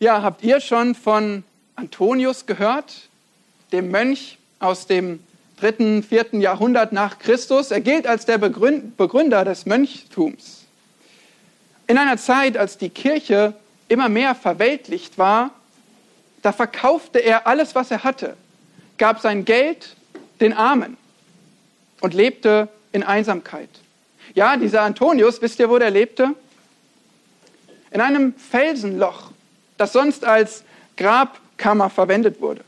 Ja, habt ihr schon von Antonius gehört, dem Mönch aus dem dritten, vierten Jahrhundert nach Christus? Er gilt als der Begründer des Mönchtums. In einer Zeit, als die Kirche immer mehr verweltlicht war, da verkaufte er alles, was er hatte, gab sein Geld den Armen und lebte in Einsamkeit. Ja, dieser Antonius, wisst ihr, wo der lebte? In einem Felsenloch, das sonst als Grabkammer verwendet wurde.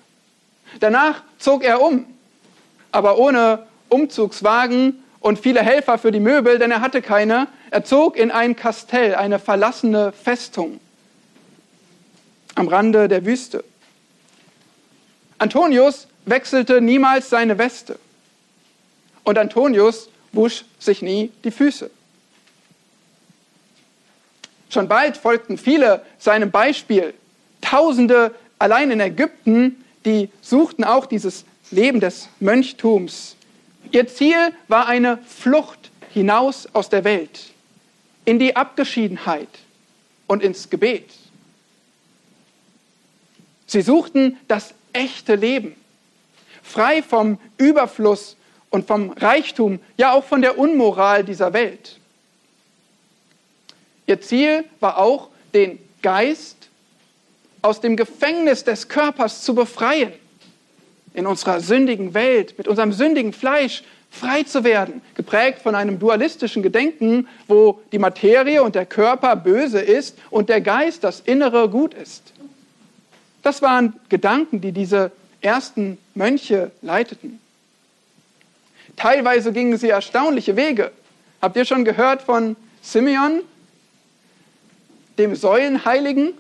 Danach zog er um, aber ohne Umzugswagen und viele Helfer für die Möbel, denn er hatte keine. Er zog in ein Kastell, eine verlassene Festung am Rande der Wüste. Antonius wechselte niemals seine Weste. Und Antonius wusch sich nie die Füße. Schon bald folgten viele seinem Beispiel. Tausende allein in Ägypten, die suchten auch dieses Leben des Mönchtums. Ihr Ziel war eine Flucht hinaus aus der Welt, in die Abgeschiedenheit und ins Gebet. Sie suchten das echte Leben, frei vom Überfluss und vom Reichtum, ja auch von der Unmoral dieser Welt. Ihr Ziel war auch, den Geist aus dem Gefängnis des Körpers zu befreien, in unserer sündigen Welt, mit unserem sündigen Fleisch frei zu werden, geprägt von einem dualistischen Gedenken, wo die Materie und der Körper böse ist und der Geist, das Innere, gut ist. Das waren Gedanken, die diese ersten Mönche leiteten. Teilweise gingen sie erstaunliche Wege. Habt ihr schon gehört von Simeon, dem Säulenheiligen?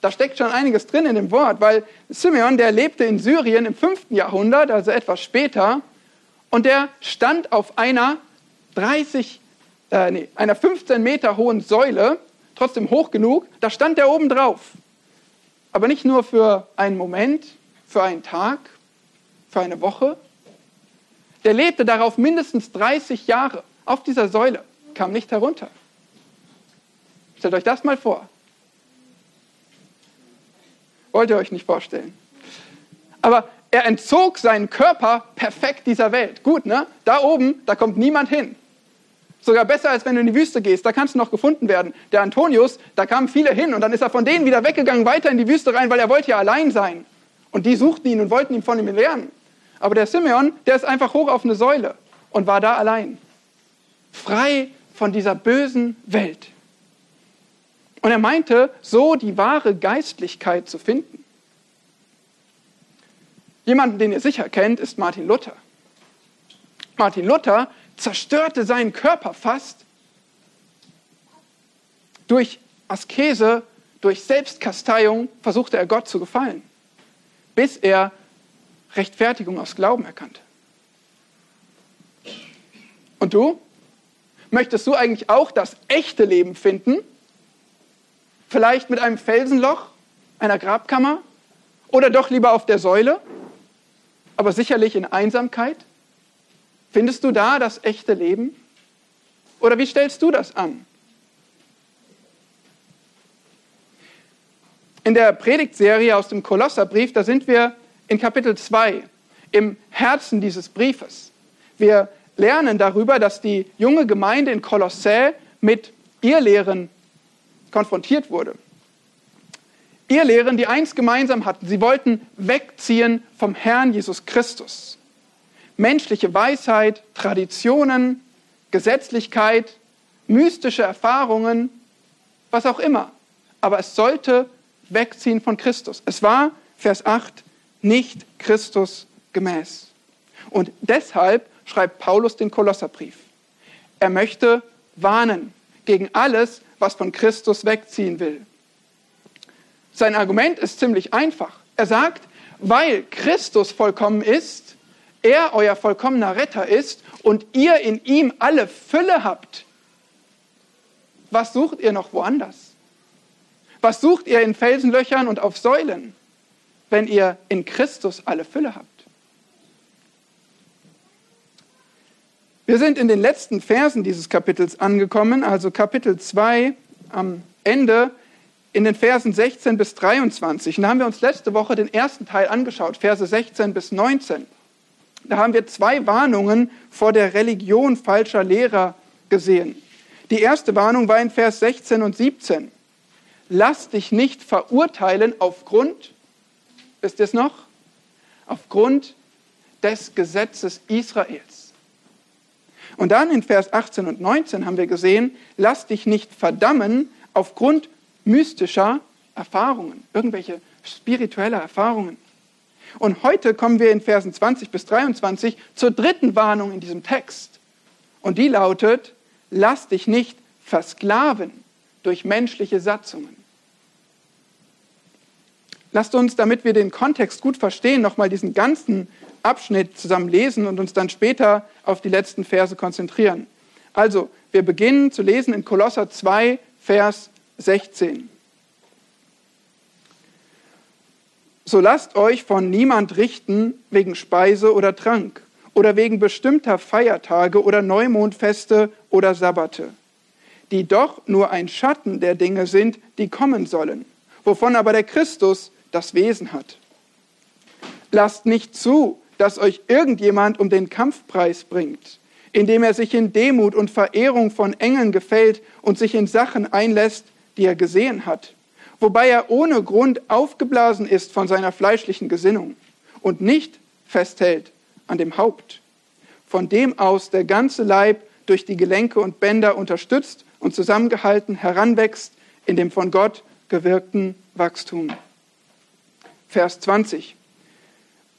Da steckt schon einiges drin in dem Wort, weil Simeon, der lebte in Syrien im 5. Jahrhundert, also etwas später, und der stand auf einer 30, äh, nee, einer 15 Meter hohen Säule, trotzdem hoch genug, da stand er oben drauf. Aber nicht nur für einen Moment, für einen Tag, für eine Woche. Der lebte darauf mindestens 30 Jahre auf dieser Säule, kam nicht herunter. Stellt euch das mal vor. Wollt ihr euch nicht vorstellen. Aber er entzog seinen Körper perfekt dieser Welt. Gut, ne? Da oben, da kommt niemand hin. Sogar besser, als wenn du in die Wüste gehst. Da kannst du noch gefunden werden. Der Antonius, da kamen viele hin und dann ist er von denen wieder weggegangen, weiter in die Wüste rein, weil er wollte ja allein sein. Und die suchten ihn und wollten ihn von ihm lernen. Aber der Simeon, der ist einfach hoch auf eine Säule und war da allein. Frei von dieser bösen Welt. Und er meinte, so die wahre Geistlichkeit zu finden. Jemanden, den ihr sicher kennt, ist Martin Luther. Martin Luther zerstörte seinen Körper fast durch Askese, durch Selbstkasteiung versuchte er Gott zu gefallen, bis er Rechtfertigung aus Glauben erkannte. Und du? Möchtest du eigentlich auch das echte Leben finden? Vielleicht mit einem Felsenloch, einer Grabkammer? Oder doch lieber auf der Säule? Aber sicherlich in Einsamkeit? Findest du da das echte Leben? Oder wie stellst du das an? In der Predigtserie aus dem Kolosserbrief, da sind wir in Kapitel 2 im Herzen dieses Briefes. Wir lernen darüber, dass die junge Gemeinde in Kolossä mit Irrlehren konfrontiert wurde. Irrlehren, die eins gemeinsam hatten. Sie wollten wegziehen vom Herrn Jesus Christus menschliche Weisheit, Traditionen, Gesetzlichkeit, mystische Erfahrungen, was auch immer. Aber es sollte wegziehen von Christus. Es war, Vers 8, nicht Christus gemäß. Und deshalb schreibt Paulus den Kolosserbrief. Er möchte warnen gegen alles, was von Christus wegziehen will. Sein Argument ist ziemlich einfach. Er sagt, weil Christus vollkommen ist, er euer vollkommener Retter ist und ihr in ihm alle Fülle habt, was sucht ihr noch woanders? Was sucht ihr in Felsenlöchern und auf Säulen, wenn ihr in Christus alle Fülle habt? Wir sind in den letzten Versen dieses Kapitels angekommen, also Kapitel 2 am Ende. in den Versen 16 bis 23. Und da haben wir uns letzte Woche den ersten Teil angeschaut, Verse 16 bis 19. Da haben wir zwei Warnungen vor der Religion falscher Lehrer gesehen. Die erste Warnung war in Vers 16 und 17. Lass dich nicht verurteilen aufgrund, wisst ihr es noch? Aufgrund des Gesetzes Israels. Und dann in Vers 18 und 19 haben wir gesehen, lass dich nicht verdammen aufgrund mystischer Erfahrungen, irgendwelche spirituelle Erfahrungen. Und heute kommen wir in Versen 20 bis 23 zur dritten Warnung in diesem Text. Und die lautet, lass dich nicht versklaven durch menschliche Satzungen. Lasst uns, damit wir den Kontext gut verstehen, nochmal diesen ganzen Abschnitt zusammen lesen und uns dann später auf die letzten Verse konzentrieren. Also, wir beginnen zu lesen in Kolosser 2, Vers 16. So lasst euch von niemand richten wegen Speise oder Trank oder wegen bestimmter Feiertage oder Neumondfeste oder Sabbate, die doch nur ein Schatten der Dinge sind, die kommen sollen, wovon aber der Christus das Wesen hat. Lasst nicht zu, dass euch irgendjemand um den Kampfpreis bringt, indem er sich in Demut und Verehrung von Engeln gefällt und sich in Sachen einlässt, die er gesehen hat, wobei er ohne Grund aufgeblasen ist von seiner fleischlichen Gesinnung und nicht festhält an dem Haupt, von dem aus der ganze Leib durch die Gelenke und Bänder unterstützt und zusammengehalten heranwächst in dem von Gott gewirkten Wachstum. Vers 20.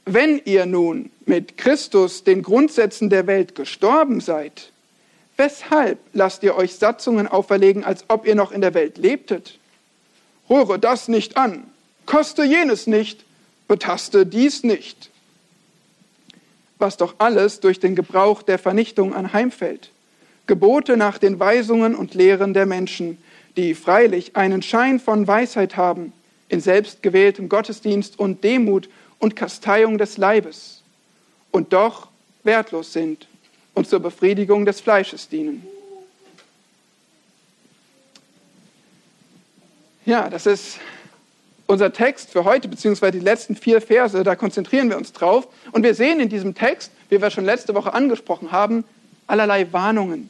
Wenn ihr nun mit Christus den Grundsätzen der Welt gestorben seid, weshalb lasst ihr euch Satzungen auferlegen, als ob ihr noch in der Welt lebtet? Rühre das nicht an, koste jenes nicht, betaste dies nicht. Was doch alles durch den Gebrauch der Vernichtung anheimfällt. Gebote nach den Weisungen und Lehren der Menschen, die freilich einen Schein von Weisheit haben, in selbstgewähltem Gottesdienst und Demut und Kasteiung des Leibes und doch wertlos sind und zur Befriedigung des Fleisches dienen. Ja, das ist unser Text für heute, beziehungsweise die letzten vier Verse, da konzentrieren wir uns drauf. Und wir sehen in diesem Text, wie wir schon letzte Woche angesprochen haben, allerlei Warnungen.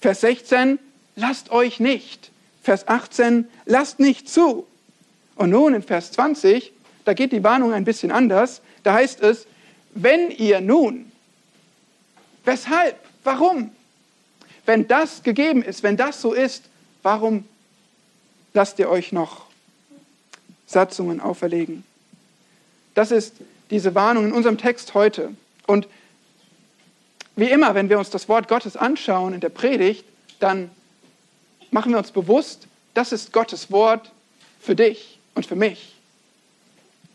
Vers 16, lasst euch nicht. Vers 18, lasst nicht zu. Und nun in Vers 20, da geht die Warnung ein bisschen anders. Da heißt es, wenn ihr nun, weshalb, warum? Wenn das gegeben ist, wenn das so ist, warum lasst ihr euch noch Satzungen auferlegen? Das ist diese Warnung in unserem Text heute. Und wie immer, wenn wir uns das Wort Gottes anschauen in der Predigt, dann machen wir uns bewusst, das ist Gottes Wort für dich und für mich.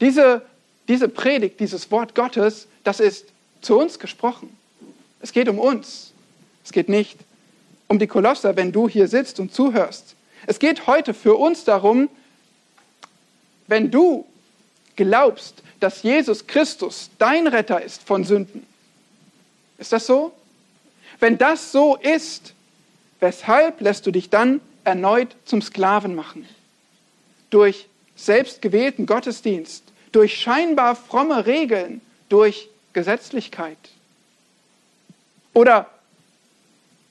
Diese, diese Predigt, dieses Wort Gottes, das ist zu uns gesprochen. Es geht um uns. Es geht nicht um die Kolosser, wenn du hier sitzt und zuhörst. Es geht heute für uns darum, wenn du glaubst, dass Jesus Christus dein Retter ist von Sünden. Ist das so? Wenn das so ist, weshalb lässt du dich dann erneut zum Sklaven machen? Durch selbstgewählten Gottesdienst, durch scheinbar fromme Regeln, durch Gesetzlichkeit? Oder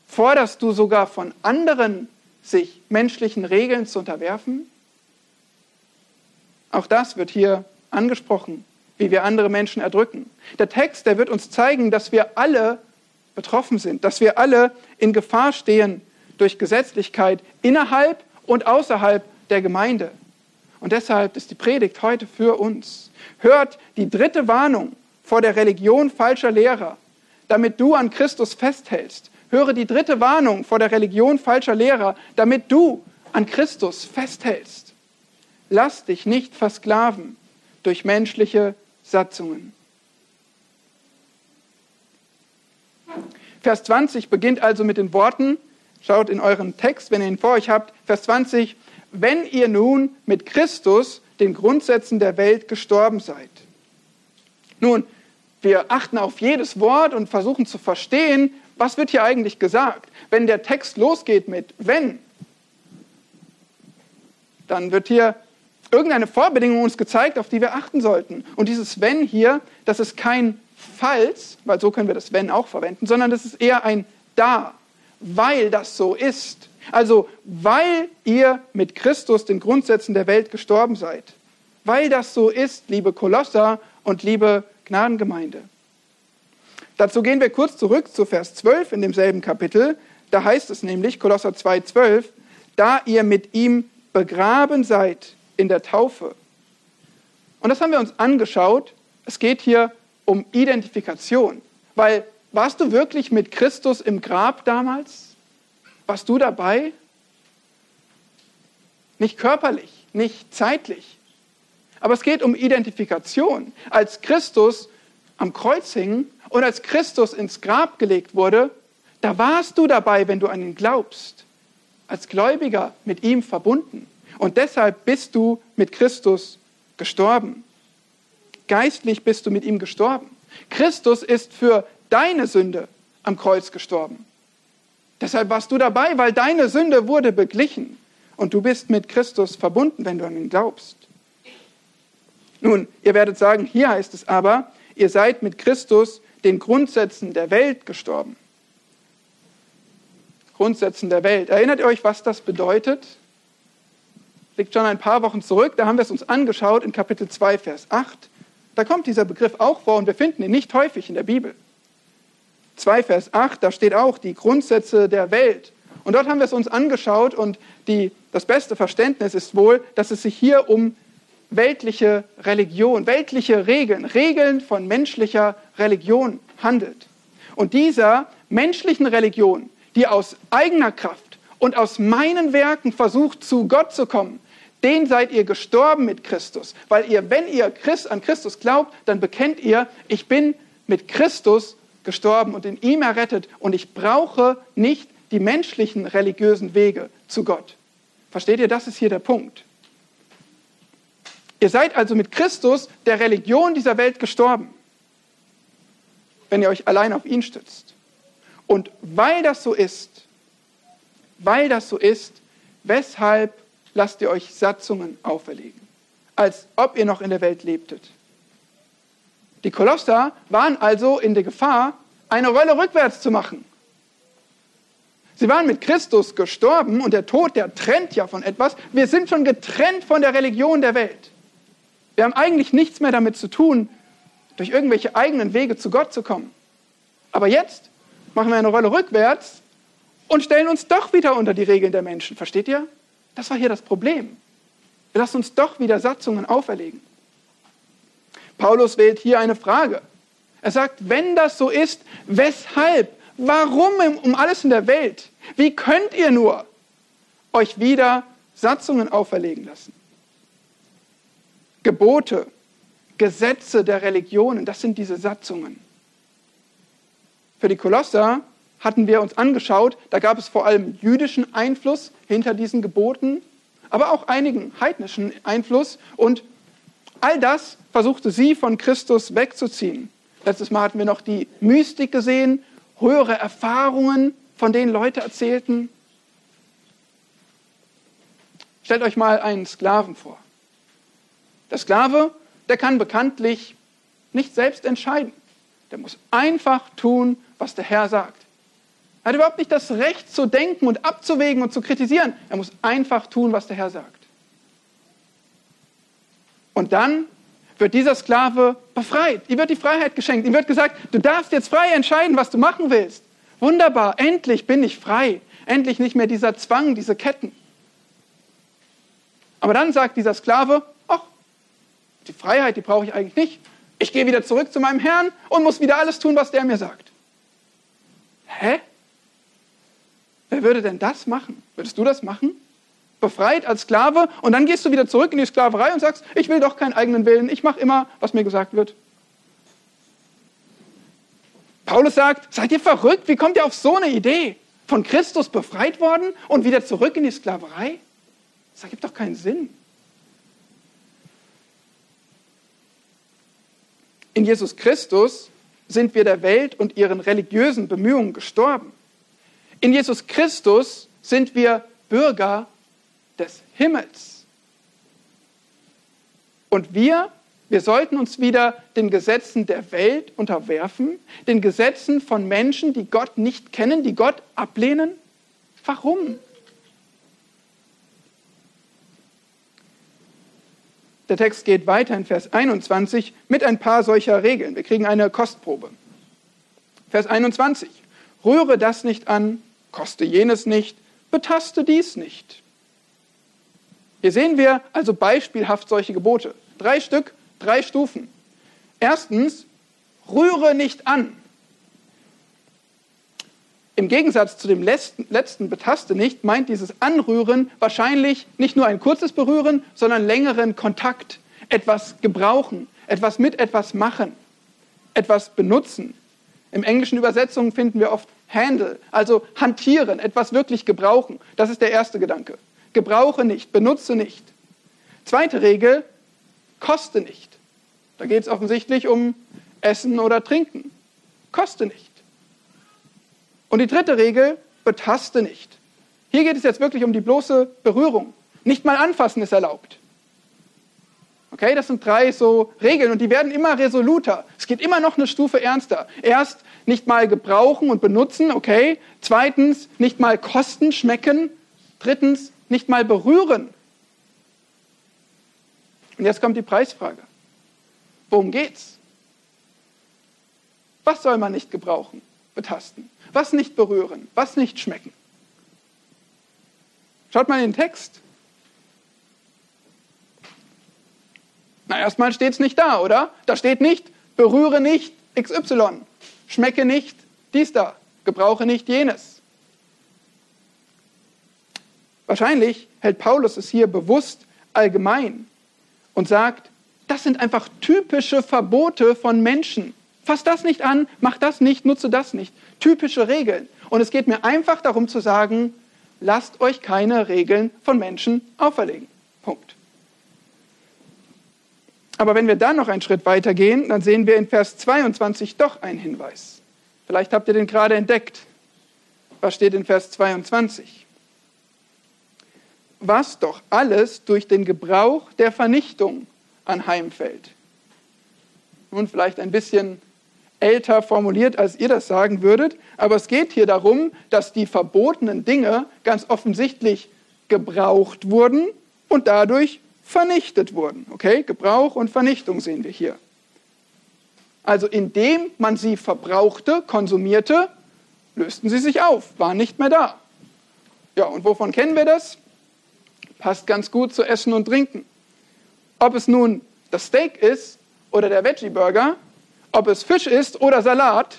forderst du sogar von anderen, sich menschlichen Regeln zu unterwerfen? Auch das wird hier angesprochen, wie wir andere Menschen erdrücken. Der Text, der wird uns zeigen, dass wir alle betroffen sind, dass wir alle in Gefahr stehen durch Gesetzlichkeit innerhalb und außerhalb der Gemeinde. Und deshalb ist die Predigt heute für uns. Hört die dritte Warnung vor der Religion falscher Lehrer, damit du an Christus festhältst. Höre die dritte Warnung vor der Religion falscher Lehrer, damit du an Christus festhältst. Lass dich nicht versklaven durch menschliche Satzungen. Vers 20 beginnt also mit den Worten, schaut in euren Text, wenn ihr ihn vor euch habt, Vers 20, wenn ihr nun mit Christus den Grundsätzen der Welt gestorben seid. Nun, wir achten auf jedes Wort und versuchen zu verstehen, was wird hier eigentlich gesagt. Wenn der Text losgeht mit wenn, dann wird hier irgendeine Vorbedingung uns gezeigt, auf die wir achten sollten. Und dieses wenn hier, das ist kein falls, weil so können wir das wenn auch verwenden, sondern das ist eher ein da, weil das so ist. Also weil ihr mit Christus den Grundsätzen der Welt gestorben seid. Weil das so ist, liebe Kolosser und liebe Gnadengemeinde. Dazu gehen wir kurz zurück zu Vers 12 in demselben Kapitel. Da heißt es nämlich, Kolosser 2,12, da ihr mit ihm begraben seid in der Taufe. Und das haben wir uns angeschaut. Es geht hier um Identifikation. Weil warst du wirklich mit Christus im Grab damals? Warst du dabei? Nicht körperlich, nicht zeitlich. Aber es geht um Identifikation. Als Christus am Kreuz hing und als Christus ins Grab gelegt wurde, da warst du dabei, wenn du an ihn glaubst. Als Gläubiger mit ihm verbunden. Und deshalb bist du mit Christus gestorben. Geistlich bist du mit ihm gestorben. Christus ist für deine Sünde am Kreuz gestorben. Deshalb warst du dabei, weil deine Sünde wurde beglichen. Und du bist mit Christus verbunden, wenn du an ihn glaubst. Nun, ihr werdet sagen, hier heißt es aber, ihr seid mit Christus den Grundsätzen der Welt gestorben. Grundsätzen der Welt. Erinnert ihr euch, was das bedeutet? liegt schon ein paar Wochen zurück, da haben wir es uns angeschaut in Kapitel 2, Vers 8. Da kommt dieser Begriff auch vor und wir finden ihn nicht häufig in der Bibel. 2, Vers 8, da steht auch die Grundsätze der Welt. Und dort haben wir es uns angeschaut und die, das beste Verständnis ist wohl, dass es sich hier um weltliche Religion, weltliche Regeln, Regeln von menschlicher Religion handelt. Und dieser menschlichen Religion, die aus eigener Kraft und aus meinen Werken versucht, zu Gott zu kommen, den seid ihr gestorben mit Christus. Weil ihr, wenn ihr an Christus glaubt, dann bekennt ihr, ich bin mit Christus gestorben und in ihm errettet und ich brauche nicht die menschlichen religiösen Wege zu Gott. Versteht ihr, das ist hier der Punkt. Ihr seid also mit Christus der Religion dieser Welt gestorben, wenn ihr euch allein auf ihn stützt. Und weil das so ist, weil das so ist, weshalb lasst ihr euch Satzungen auferlegen, als ob ihr noch in der Welt lebtet. Die Kolosser waren also in der Gefahr, eine Rolle rückwärts zu machen. Sie waren mit Christus gestorben und der Tod, der trennt ja von etwas. Wir sind schon getrennt von der Religion der Welt. Wir haben eigentlich nichts mehr damit zu tun, durch irgendwelche eigenen Wege zu Gott zu kommen. Aber jetzt machen wir eine Rolle rückwärts und stellen uns doch wieder unter die Regeln der Menschen. Versteht ihr? Das war hier das Problem. Wir lassen uns doch wieder Satzungen auferlegen. Paulus wählt hier eine Frage. Er sagt, wenn das so ist, weshalb, warum um alles in der Welt, wie könnt ihr nur euch wieder Satzungen auferlegen lassen? Gebote, Gesetze der Religionen, das sind diese Satzungen. Für die Kolosser hatten wir uns angeschaut, da gab es vor allem jüdischen Einfluss hinter diesen Geboten, aber auch einigen heidnischen Einfluss und all das versuchte sie von Christus wegzuziehen. Letztes Mal hatten wir noch die Mystik gesehen, höhere Erfahrungen, von denen Leute erzählten. Stellt euch mal einen Sklaven vor. Der Sklave, der kann bekanntlich nicht selbst entscheiden. Der muss einfach tun, was der Herr sagt. Er hat überhaupt nicht das Recht zu denken und abzuwägen und zu kritisieren. Er muss einfach tun, was der Herr sagt. Und dann wird dieser Sklave befreit. Ihm wird die Freiheit geschenkt. Ihm wird gesagt, du darfst jetzt frei entscheiden, was du machen willst. Wunderbar, endlich bin ich frei. Endlich nicht mehr dieser Zwang, diese Ketten. Aber dann sagt dieser Sklave, ach, die Freiheit, die brauche ich eigentlich nicht. Ich gehe wieder zurück zu meinem Herrn und muss wieder alles tun, was der mir sagt. Hä? Wer würde denn das machen? Würdest du das machen? Befreit als Sklave und dann gehst du wieder zurück in die Sklaverei und sagst, ich will doch keinen eigenen Willen, ich mache immer, was mir gesagt wird. Paulus sagt, seid ihr verrückt? Wie kommt ihr auf so eine Idee? Von Christus befreit worden und wieder zurück in die Sklaverei? Das ergibt doch keinen Sinn. In Jesus Christus sind wir der Welt und ihren religiösen Bemühungen gestorben. In Jesus Christus sind wir Bürger des Himmels. Und wir, wir sollten uns wieder den Gesetzen der Welt unterwerfen, den Gesetzen von Menschen, die Gott nicht kennen, die Gott ablehnen? Warum? Der Text geht weiter in Vers 21 mit ein paar solcher Regeln. Wir kriegen eine Kostprobe. Vers 21. Rühre das nicht an, koste jenes nicht, betaste dies nicht. Hier sehen wir also beispielhaft solche Gebote. Drei Stück, drei Stufen. Erstens, rühre nicht an. Im Gegensatz zu dem letzten Betaste nicht meint dieses Anrühren wahrscheinlich nicht nur ein kurzes Berühren, sondern längeren Kontakt, etwas gebrauchen, etwas mit etwas machen, etwas benutzen. Im englischen Übersetzungen finden wir oft handle, also hantieren, etwas wirklich gebrauchen. Das ist der erste Gedanke. Gebrauche nicht, benutze nicht. Zweite Regel, koste nicht. Da geht es offensichtlich um Essen oder Trinken. Koste nicht. Und die dritte Regel, betaste nicht. Hier geht es jetzt wirklich um die bloße Berührung. Nicht mal anfassen ist erlaubt. Okay, das sind drei so Regeln und die werden immer resoluter. Es geht immer noch eine Stufe ernster. Erst nicht mal gebrauchen und benutzen, okay. Zweitens nicht mal kosten, schmecken. Drittens nicht mal berühren. Und jetzt kommt die Preisfrage. Worum geht's? Was soll man nicht gebrauchen, betasten? Was nicht berühren? Was nicht schmecken? Schaut mal in den Text. Na, erstmal steht es nicht da, oder? Da steht nicht, berühre nicht XY, schmecke nicht dies da, gebrauche nicht jenes. Wahrscheinlich hält Paulus es hier bewusst allgemein und sagt, das sind einfach typische Verbote von Menschen. Fass das nicht an, mach das nicht, nutze das nicht. Typische Regeln. Und es geht mir einfach darum zu sagen, lasst euch keine Regeln von Menschen auferlegen. Punkt. Aber wenn wir dann noch einen Schritt weiter gehen, dann sehen wir in Vers 22 doch einen Hinweis. Vielleicht habt ihr den gerade entdeckt. Was steht in Vers 22? Was doch alles durch den Gebrauch der Vernichtung anheimfällt. Nun vielleicht ein bisschen älter formuliert, als ihr das sagen würdet, aber es geht hier darum, dass die verbotenen Dinge ganz offensichtlich gebraucht wurden und dadurch vernichtet wurden. Okay, Gebrauch und Vernichtung sehen wir hier. Also indem man sie verbrauchte, konsumierte, lösten sie sich auf, waren nicht mehr da. Ja, und wovon kennen wir das? Passt ganz gut zu Essen und Trinken. Ob es nun das Steak ist oder der Veggie Burger, ob es Fisch ist oder Salat,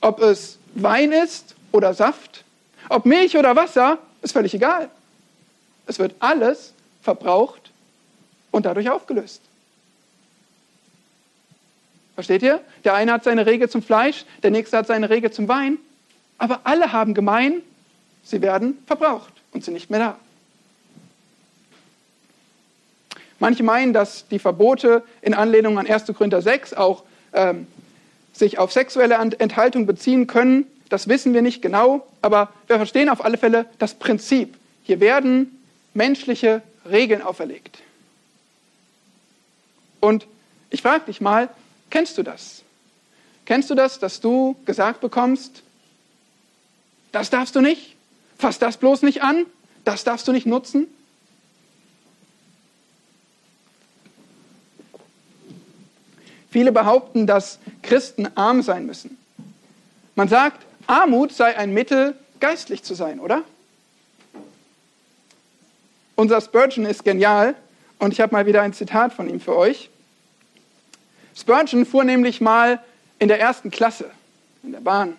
ob es Wein ist oder Saft, ob Milch oder Wasser, ist völlig egal. Es wird alles verbraucht und dadurch aufgelöst. Versteht ihr? Der eine hat seine Regel zum Fleisch, der nächste hat seine Regel zum Wein, aber alle haben gemein, sie werden verbraucht und sind nicht mehr da. Manche meinen, dass die Verbote in Anlehnung an 1. Korinther 6 auch ähm, sich auf sexuelle Enthaltung beziehen können. Das wissen wir nicht genau, aber wir verstehen auf alle Fälle das Prinzip. Hier werden menschliche Regeln auferlegt. Und ich frage dich mal, kennst du das? Kennst du das, dass du gesagt bekommst, das darfst du nicht, fass das bloß nicht an, das darfst du nicht nutzen? Viele behaupten, dass Christen arm sein müssen. Man sagt, Armut sei ein Mittel, geistlich zu sein, oder? Unser Spurgeon ist genial und ich habe mal wieder ein Zitat von ihm für euch. Spurgeon fuhr nämlich mal in der ersten Klasse in der Bahn.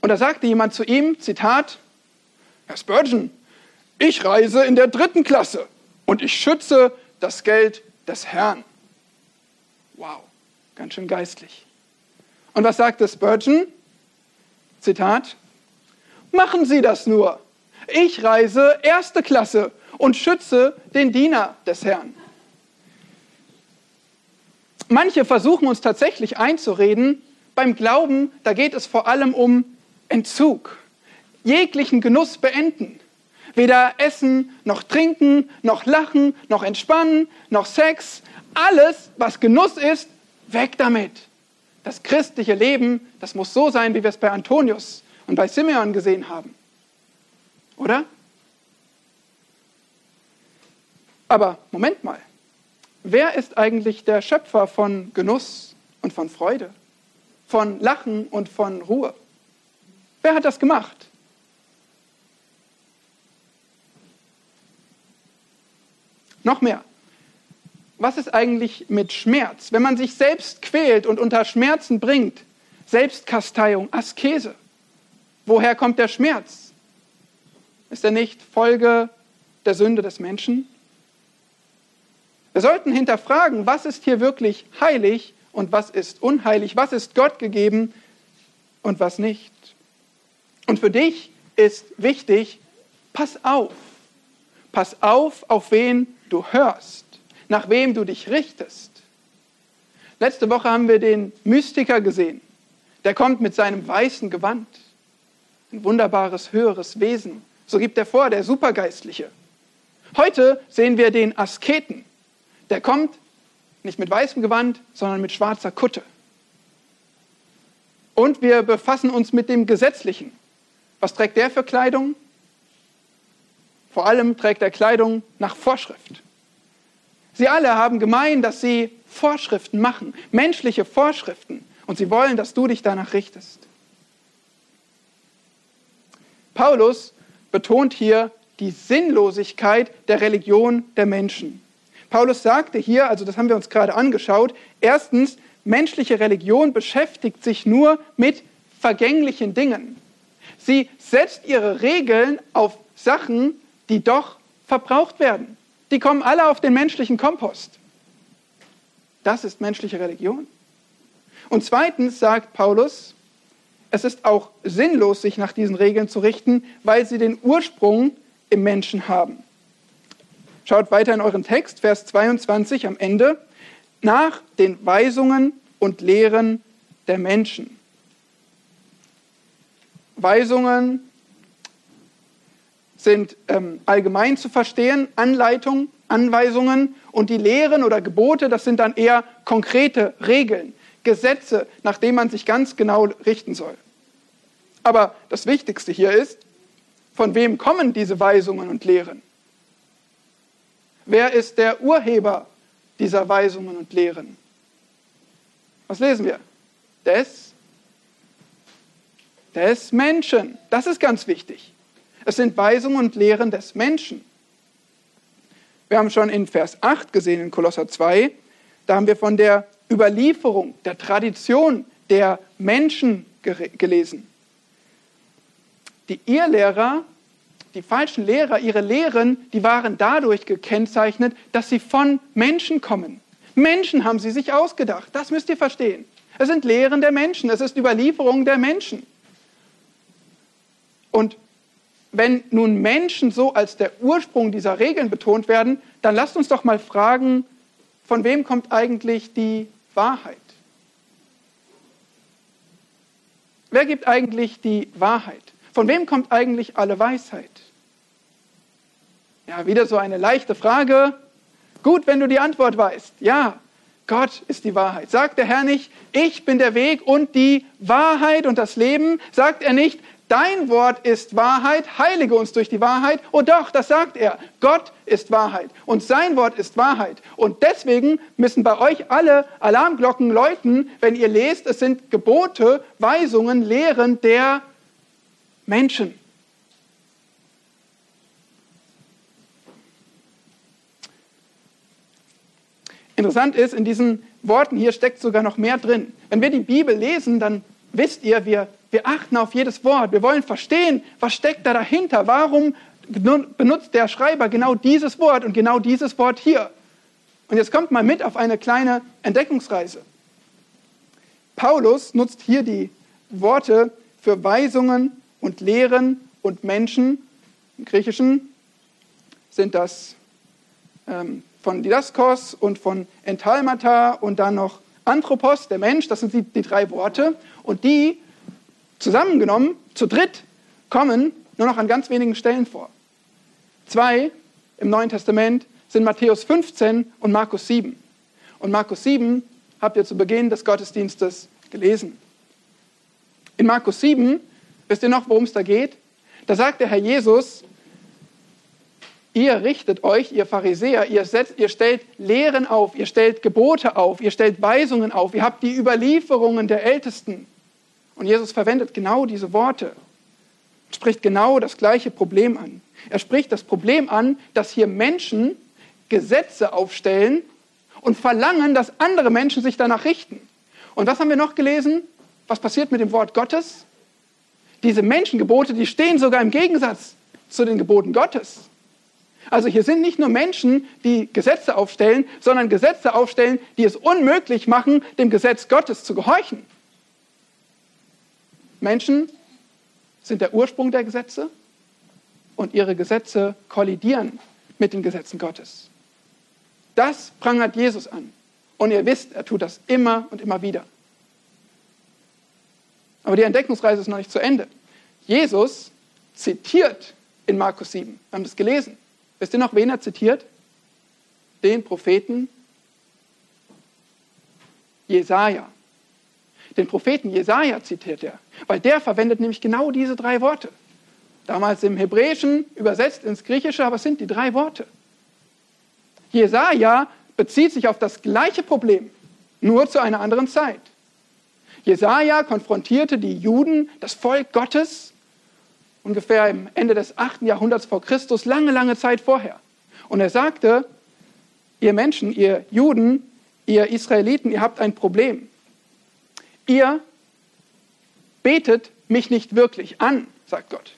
Und da sagte jemand zu ihm, Zitat, Herr Spurgeon, ich reise in der dritten Klasse und ich schütze das Geld des Herrn. Wow, ganz schön geistlich. Und was sagte Spurgeon? Zitat, machen Sie das nur. Ich reise erste Klasse und schütze den Diener des Herrn. Manche versuchen uns tatsächlich einzureden, beim Glauben, da geht es vor allem um Entzug, jeglichen Genuss beenden. Weder Essen, noch Trinken, noch Lachen, noch Entspannen, noch Sex. Alles, was Genuss ist, weg damit. Das christliche Leben, das muss so sein, wie wir es bei Antonius und bei Simeon gesehen haben. Oder? Aber Moment mal, wer ist eigentlich der Schöpfer von Genuss und von Freude, von Lachen und von Ruhe? Wer hat das gemacht? Noch mehr. Was ist eigentlich mit Schmerz? Wenn man sich selbst quält und unter Schmerzen bringt, Selbstkasteiung, Askese. Woher kommt der Schmerz? Ist er nicht Folge der Sünde des Menschen? Wir sollten hinterfragen, was ist hier wirklich heilig und was ist unheilig, was ist Gott gegeben und was nicht. Und für dich ist wichtig, pass auf. Pass auf, auf wen du hörst, nach wem du dich richtest. Letzte Woche haben wir den Mystiker gesehen. Der kommt mit seinem weißen Gewand. Ein wunderbares, höheres Wesen. So gibt er vor, der Supergeistliche. Heute sehen wir den Asketen der kommt nicht mit weißem Gewand, sondern mit schwarzer Kutte. Und wir befassen uns mit dem Gesetzlichen. Was trägt der für Kleidung? Vor allem trägt er Kleidung nach Vorschrift. Sie alle haben gemein, dass sie Vorschriften machen, menschliche Vorschriften. Und sie wollen, dass du dich danach richtest. Paulus betont hier die Sinnlosigkeit der Religion der Menschen. Paulus sagte hier, also das haben wir uns gerade angeschaut, erstens, menschliche Religion beschäftigt sich nur mit vergänglichen Dingen. Sie setzt ihre Regeln auf Sachen, die doch verbraucht werden. Die kommen alle auf den menschlichen Kompost. Das ist menschliche Religion. Und zweitens sagt Paulus, es ist auch sinnlos, sich nach diesen Regeln zu richten, weil sie den Ursprung im Menschen haben. Schaut weiter in euren Text, Vers 22 am Ende, nach den Weisungen und Lehren der Menschen. Weisungen sind ähm, allgemein zu verstehen, Anleitungen, Anweisungen und die Lehren oder Gebote, das sind dann eher konkrete Regeln, Gesetze, nach denen man sich ganz genau richten soll. Aber das Wichtigste hier ist, von wem kommen diese Weisungen und Lehren? Wer ist der Urheber dieser Weisungen und Lehren? Was lesen wir? Des, des Menschen. Das ist ganz wichtig. Es sind Weisungen und Lehren des Menschen. Wir haben schon in Vers 8 gesehen, in Kolosser 2, da haben wir von der Überlieferung, der Tradition der Menschen gelesen. Die Irrlehrer die falschen Lehrer, ihre Lehren, die waren dadurch gekennzeichnet, dass sie von Menschen kommen. Menschen haben sie sich ausgedacht. Das müsst ihr verstehen. Es sind Lehren der Menschen. Es ist Überlieferung der Menschen. Und wenn nun Menschen so als der Ursprung dieser Regeln betont werden, dann lasst uns doch mal fragen, von wem kommt eigentlich die Wahrheit? Wer gibt eigentlich die Wahrheit? Von wem kommt eigentlich alle Weisheit? Ja, wieder so eine leichte Frage. Gut, wenn du die Antwort weißt. Ja, Gott ist die Wahrheit. Sagt der Herr nicht, ich bin der Weg und die Wahrheit und das Leben? Sagt er nicht, dein Wort ist Wahrheit, heilige uns durch die Wahrheit? Oh doch, das sagt er. Gott ist Wahrheit und sein Wort ist Wahrheit. Und deswegen müssen bei euch alle Alarmglocken läuten, wenn ihr lest, es sind Gebote, Weisungen, Lehren der Menschen. Interessant ist, in diesen Worten hier steckt sogar noch mehr drin. Wenn wir die Bibel lesen, dann wisst ihr, wir, wir achten auf jedes Wort. Wir wollen verstehen, was steckt da dahinter. Warum benutzt der Schreiber genau dieses Wort und genau dieses Wort hier? Und jetzt kommt mal mit auf eine kleine Entdeckungsreise. Paulus nutzt hier die Worte für Weisungen und Lehren und Menschen. Im Griechischen sind das ähm, von Didaskos und von Entalmata und dann noch Anthropos, der Mensch, das sind die, die drei Worte. Und die zusammengenommen, zu dritt, kommen nur noch an ganz wenigen Stellen vor. zwei im Neuen Testament sind Matthäus 15 und Markus 7. Und Markus 7 habt ihr zu Beginn des Gottesdienstes gelesen. In Markus 7, wisst ihr noch, worum es da geht? Da sagt der Herr Jesus, ihr richtet euch, ihr Pharisäer, ihr, setzt, ihr stellt Lehren auf, ihr stellt Gebote auf, ihr stellt Weisungen auf, ihr habt die Überlieferungen der Ältesten. Und Jesus verwendet genau diese Worte, spricht genau das gleiche Problem an. Er spricht das Problem an, dass hier Menschen Gesetze aufstellen und verlangen, dass andere Menschen sich danach richten. Und was haben wir noch gelesen? Was passiert mit dem Wort Gottes? Diese Menschengebote, die stehen sogar im Gegensatz zu den Geboten Gottes. Also hier sind nicht nur Menschen, die Gesetze aufstellen, sondern Gesetze aufstellen, die es unmöglich machen, dem Gesetz Gottes zu gehorchen. Menschen sind der Ursprung der Gesetze und ihre Gesetze kollidieren mit den Gesetzen Gottes. Das prangert Jesus an. Und ihr wisst, er tut das immer und immer wieder. Aber die Entdeckungsreise ist noch nicht zu Ende. Jesus zitiert in Markus 7. Wir haben das gelesen. Wisst ihr noch, wen er zitiert? Den Propheten Jesaja. Den Propheten Jesaja zitiert er, weil der verwendet nämlich genau diese drei Worte. Damals im Hebräischen übersetzt ins Griechische, aber es sind die drei Worte. Jesaja bezieht sich auf das gleiche Problem, nur zu einer anderen Zeit. Jesaja konfrontierte die Juden, das Volk Gottes, ungefähr im Ende des 8. Jahrhunderts vor Christus, lange, lange Zeit vorher. Und er sagte, ihr Menschen, ihr Juden, ihr Israeliten, ihr habt ein Problem. Ihr betet mich nicht wirklich an, sagt Gott.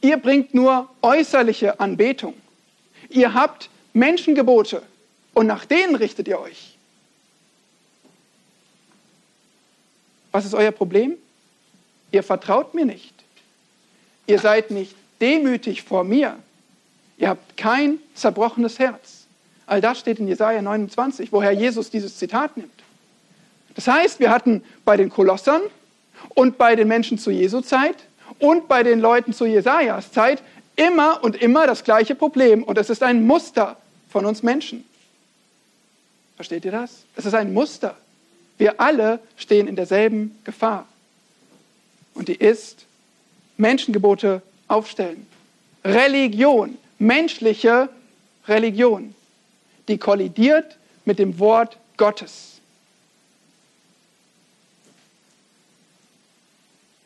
Ihr bringt nur äußerliche Anbetung. Ihr habt Menschengebote und nach denen richtet ihr euch. Was ist euer Problem? Ihr vertraut mir nicht. Ihr seid nicht demütig vor mir. Ihr habt kein zerbrochenes Herz. All das steht in Jesaja 29, woher Jesus dieses Zitat nimmt. Das heißt, wir hatten bei den Kolossern und bei den Menschen zu Jesu Zeit und bei den Leuten zu Jesajas Zeit immer und immer das gleiche Problem. Und es ist ein Muster von uns Menschen. Versteht ihr das? Es ist ein Muster. Wir alle stehen in derselben Gefahr. Und die ist Menschengebote aufstellen. Religion, menschliche Religion, die kollidiert mit dem Wort Gottes.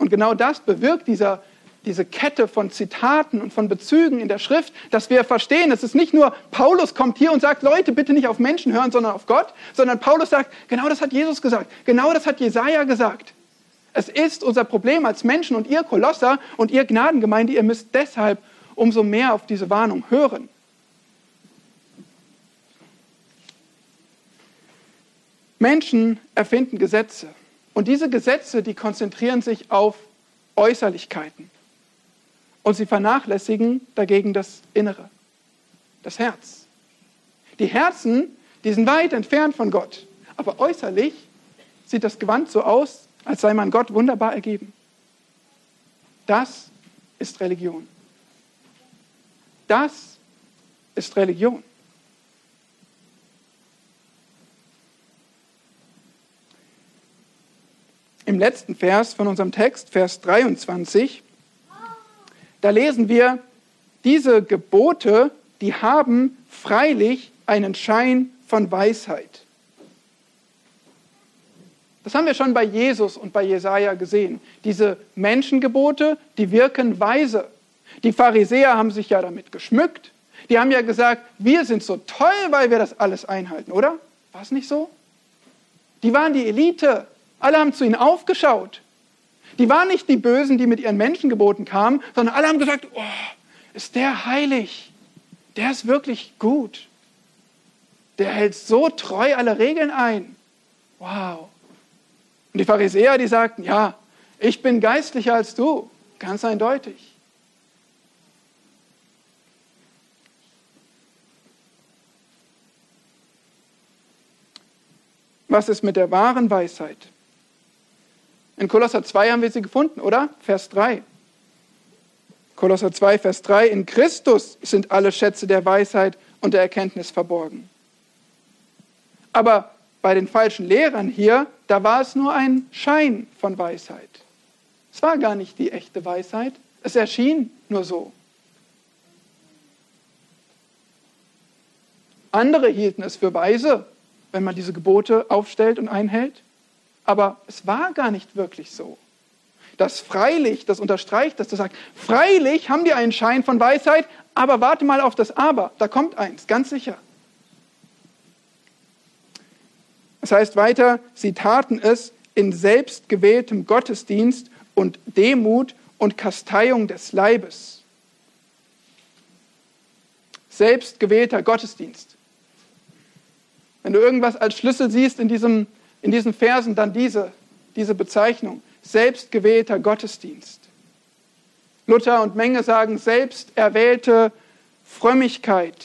Und genau das bewirkt dieser, diese Kette von Zitaten und von Bezügen in der Schrift, dass wir verstehen, es ist nicht nur Paulus kommt hier und sagt, Leute, bitte nicht auf Menschen hören, sondern auf Gott, sondern Paulus sagt, genau das hat Jesus gesagt, genau das hat Jesaja gesagt. Es ist unser Problem als Menschen und ihr Kolosser und ihr Gnadengemeinde, ihr müsst deshalb umso mehr auf diese Warnung hören. Menschen erfinden Gesetze und diese Gesetze, die konzentrieren sich auf Äußerlichkeiten und sie vernachlässigen dagegen das Innere, das Herz. Die Herzen, die sind weit entfernt von Gott, aber äußerlich sieht das Gewand so aus, als sei man Gott wunderbar ergeben. Das ist Religion. Das ist Religion. Im letzten Vers von unserem Text, Vers 23, da lesen wir, diese Gebote, die haben freilich einen Schein von Weisheit. Das haben wir schon bei Jesus und bei Jesaja gesehen. Diese Menschengebote, die wirken weise. Die Pharisäer haben sich ja damit geschmückt. Die haben ja gesagt, wir sind so toll, weil wir das alles einhalten, oder? War es nicht so? Die waren die Elite. Alle haben zu ihnen aufgeschaut. Die waren nicht die Bösen, die mit ihren Menschengeboten kamen, sondern alle haben gesagt, oh, ist der heilig. Der ist wirklich gut. Der hält so treu alle Regeln ein. Wow. Und die Pharisäer, die sagten, ja, ich bin geistlicher als du, ganz eindeutig. Was ist mit der wahren Weisheit? In Kolosser 2 haben wir sie gefunden, oder? Vers 3. Kolosser 2, Vers 3, in Christus sind alle Schätze der Weisheit und der Erkenntnis verborgen. Aber bei den falschen Lehrern hier, da war es nur ein Schein von Weisheit. Es war gar nicht die echte Weisheit, es erschien nur so. Andere hielten es für weise, wenn man diese Gebote aufstellt und einhält, aber es war gar nicht wirklich so. Das freilich, das unterstreicht das, das sagt, freilich haben die einen Schein von Weisheit, aber warte mal auf das Aber, da kommt eins, ganz sicher. Das heißt weiter, sie taten es in selbstgewähltem Gottesdienst und Demut und Kasteiung des Leibes. Selbstgewählter Gottesdienst. Wenn du irgendwas als Schlüssel siehst in, diesem, in diesen Versen, dann diese, diese Bezeichnung. Selbstgewählter Gottesdienst. Luther und Menge sagen selbst erwählte Frömmigkeit.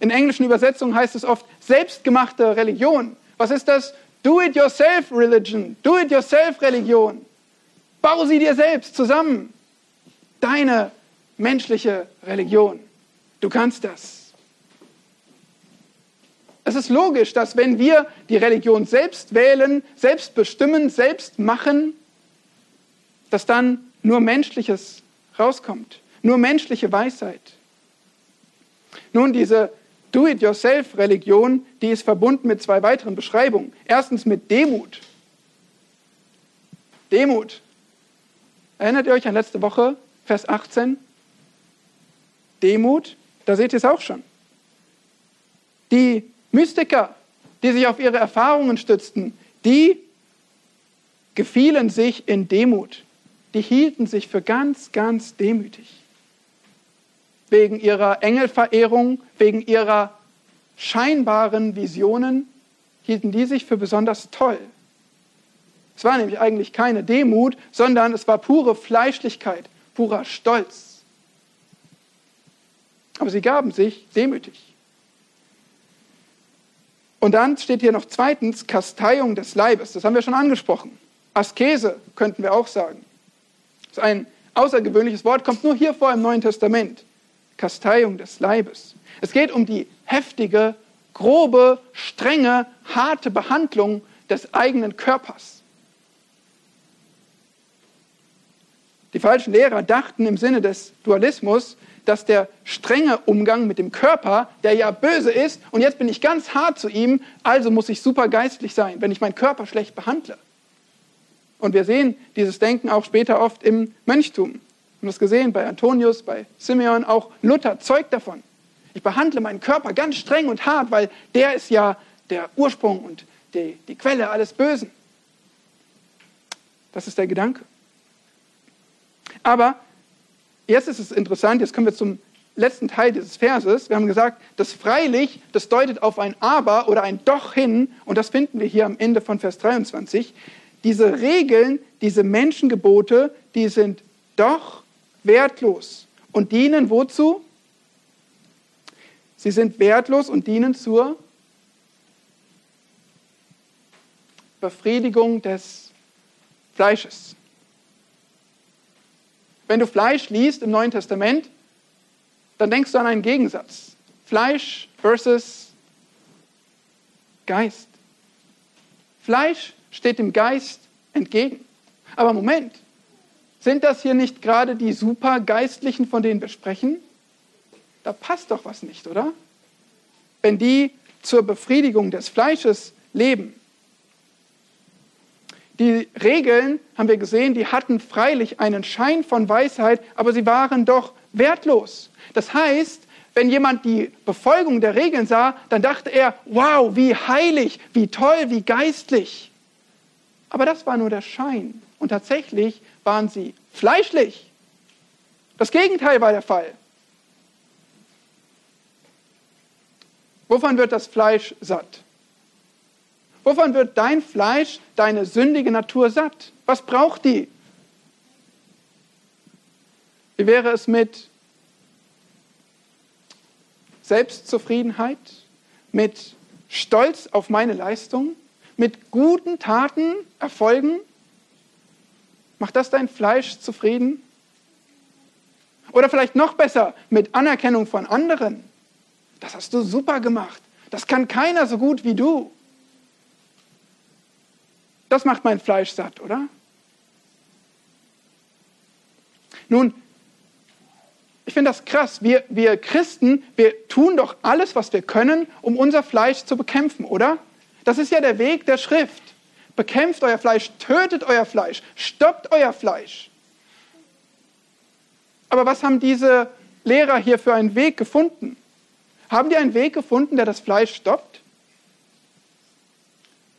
In englischen Übersetzungen heißt es oft selbstgemachte Religion. Was ist das? Do-it-yourself-Religion, Do-it-yourself-Religion. Bau sie dir selbst zusammen. Deine menschliche Religion. Du kannst das. Es ist logisch, dass wenn wir die Religion selbst wählen, selbst bestimmen, selbst machen, dass dann nur Menschliches rauskommt, nur menschliche Weisheit. Nun, diese Do-it-yourself-Religion, die ist verbunden mit zwei weiteren Beschreibungen. Erstens mit Demut. Demut. Erinnert ihr euch an letzte Woche, Vers 18? Demut, da seht ihr es auch schon. Die Mystiker, die sich auf ihre Erfahrungen stützten, die gefielen sich in Demut. Die hielten sich für ganz, ganz demütig. Wegen ihrer Engelverehrung, wegen ihrer scheinbaren Visionen hielten die sich für besonders toll. Es war nämlich eigentlich keine Demut, sondern es war pure Fleischlichkeit, purer Stolz. Aber sie gaben sich demütig. Und dann steht hier noch zweitens Kasteiung des Leibes. Das haben wir schon angesprochen. Askese könnten wir auch sagen. Das ist ein außergewöhnliches Wort, kommt nur hier vor im Neuen Testament. Kasteiung des Leibes. Es geht um die heftige, grobe, strenge, harte Behandlung des eigenen Körpers. Die falschen Lehrer dachten im Sinne des Dualismus, dass der strenge Umgang mit dem Körper, der ja böse ist, und jetzt bin ich ganz hart zu ihm, also muss ich super geistlich sein, wenn ich meinen Körper schlecht behandle. Und wir sehen dieses Denken auch später oft im Mönchtum. Wir haben das gesehen bei Antonius, bei Simeon, auch Luther zeugt davon. Ich behandle meinen Körper ganz streng und hart, weil der ist ja der Ursprung und die, die Quelle alles Bösen. Das ist der Gedanke. Aber jetzt ist es interessant, jetzt kommen wir zum letzten Teil dieses Verses. Wir haben gesagt, das freilich, das deutet auf ein Aber oder ein Doch hin. Und das finden wir hier am Ende von Vers 23. Diese Regeln, diese Menschengebote, die sind doch wertlos und dienen wozu? Sie sind wertlos und dienen zur Befriedigung des Fleisches. Wenn du Fleisch liest im Neuen Testament, dann denkst du an einen Gegensatz. Fleisch versus Geist. Fleisch steht dem Geist entgegen. Aber Moment, sind das hier nicht gerade die Supergeistlichen, von denen wir sprechen? Da passt doch was nicht, oder? Wenn die zur Befriedigung des Fleisches leben. Die Regeln, haben wir gesehen, die hatten freilich einen Schein von Weisheit, aber sie waren doch wertlos. Das heißt, wenn jemand die Befolgung der Regeln sah, dann dachte er, wow, wie heilig, wie toll, wie geistlich. Aber das war nur der Schein. Und tatsächlich waren sie fleischlich. Das Gegenteil war der Fall. Wovon wird das Fleisch satt? Wovon wird dein Fleisch, deine sündige Natur satt? Was braucht die? Wie wäre es mit Selbstzufriedenheit, mit Stolz auf meine Leistung, mit guten Taten, Erfolgen? Macht das dein Fleisch zufrieden? Oder vielleicht noch besser, mit Anerkennung von anderen. Das hast du super gemacht. Das kann keiner so gut wie du. Das macht mein Fleisch satt, oder? Nun, ich finde das krass. Wir, wir Christen, wir tun doch alles, was wir können, um unser Fleisch zu bekämpfen, oder? Das ist ja der Weg der Schrift. Bekämpft euer Fleisch, tötet euer Fleisch, stoppt euer Fleisch. Aber was haben diese Lehrer hier für einen Weg gefunden? Haben die einen Weg gefunden, der das Fleisch stoppt?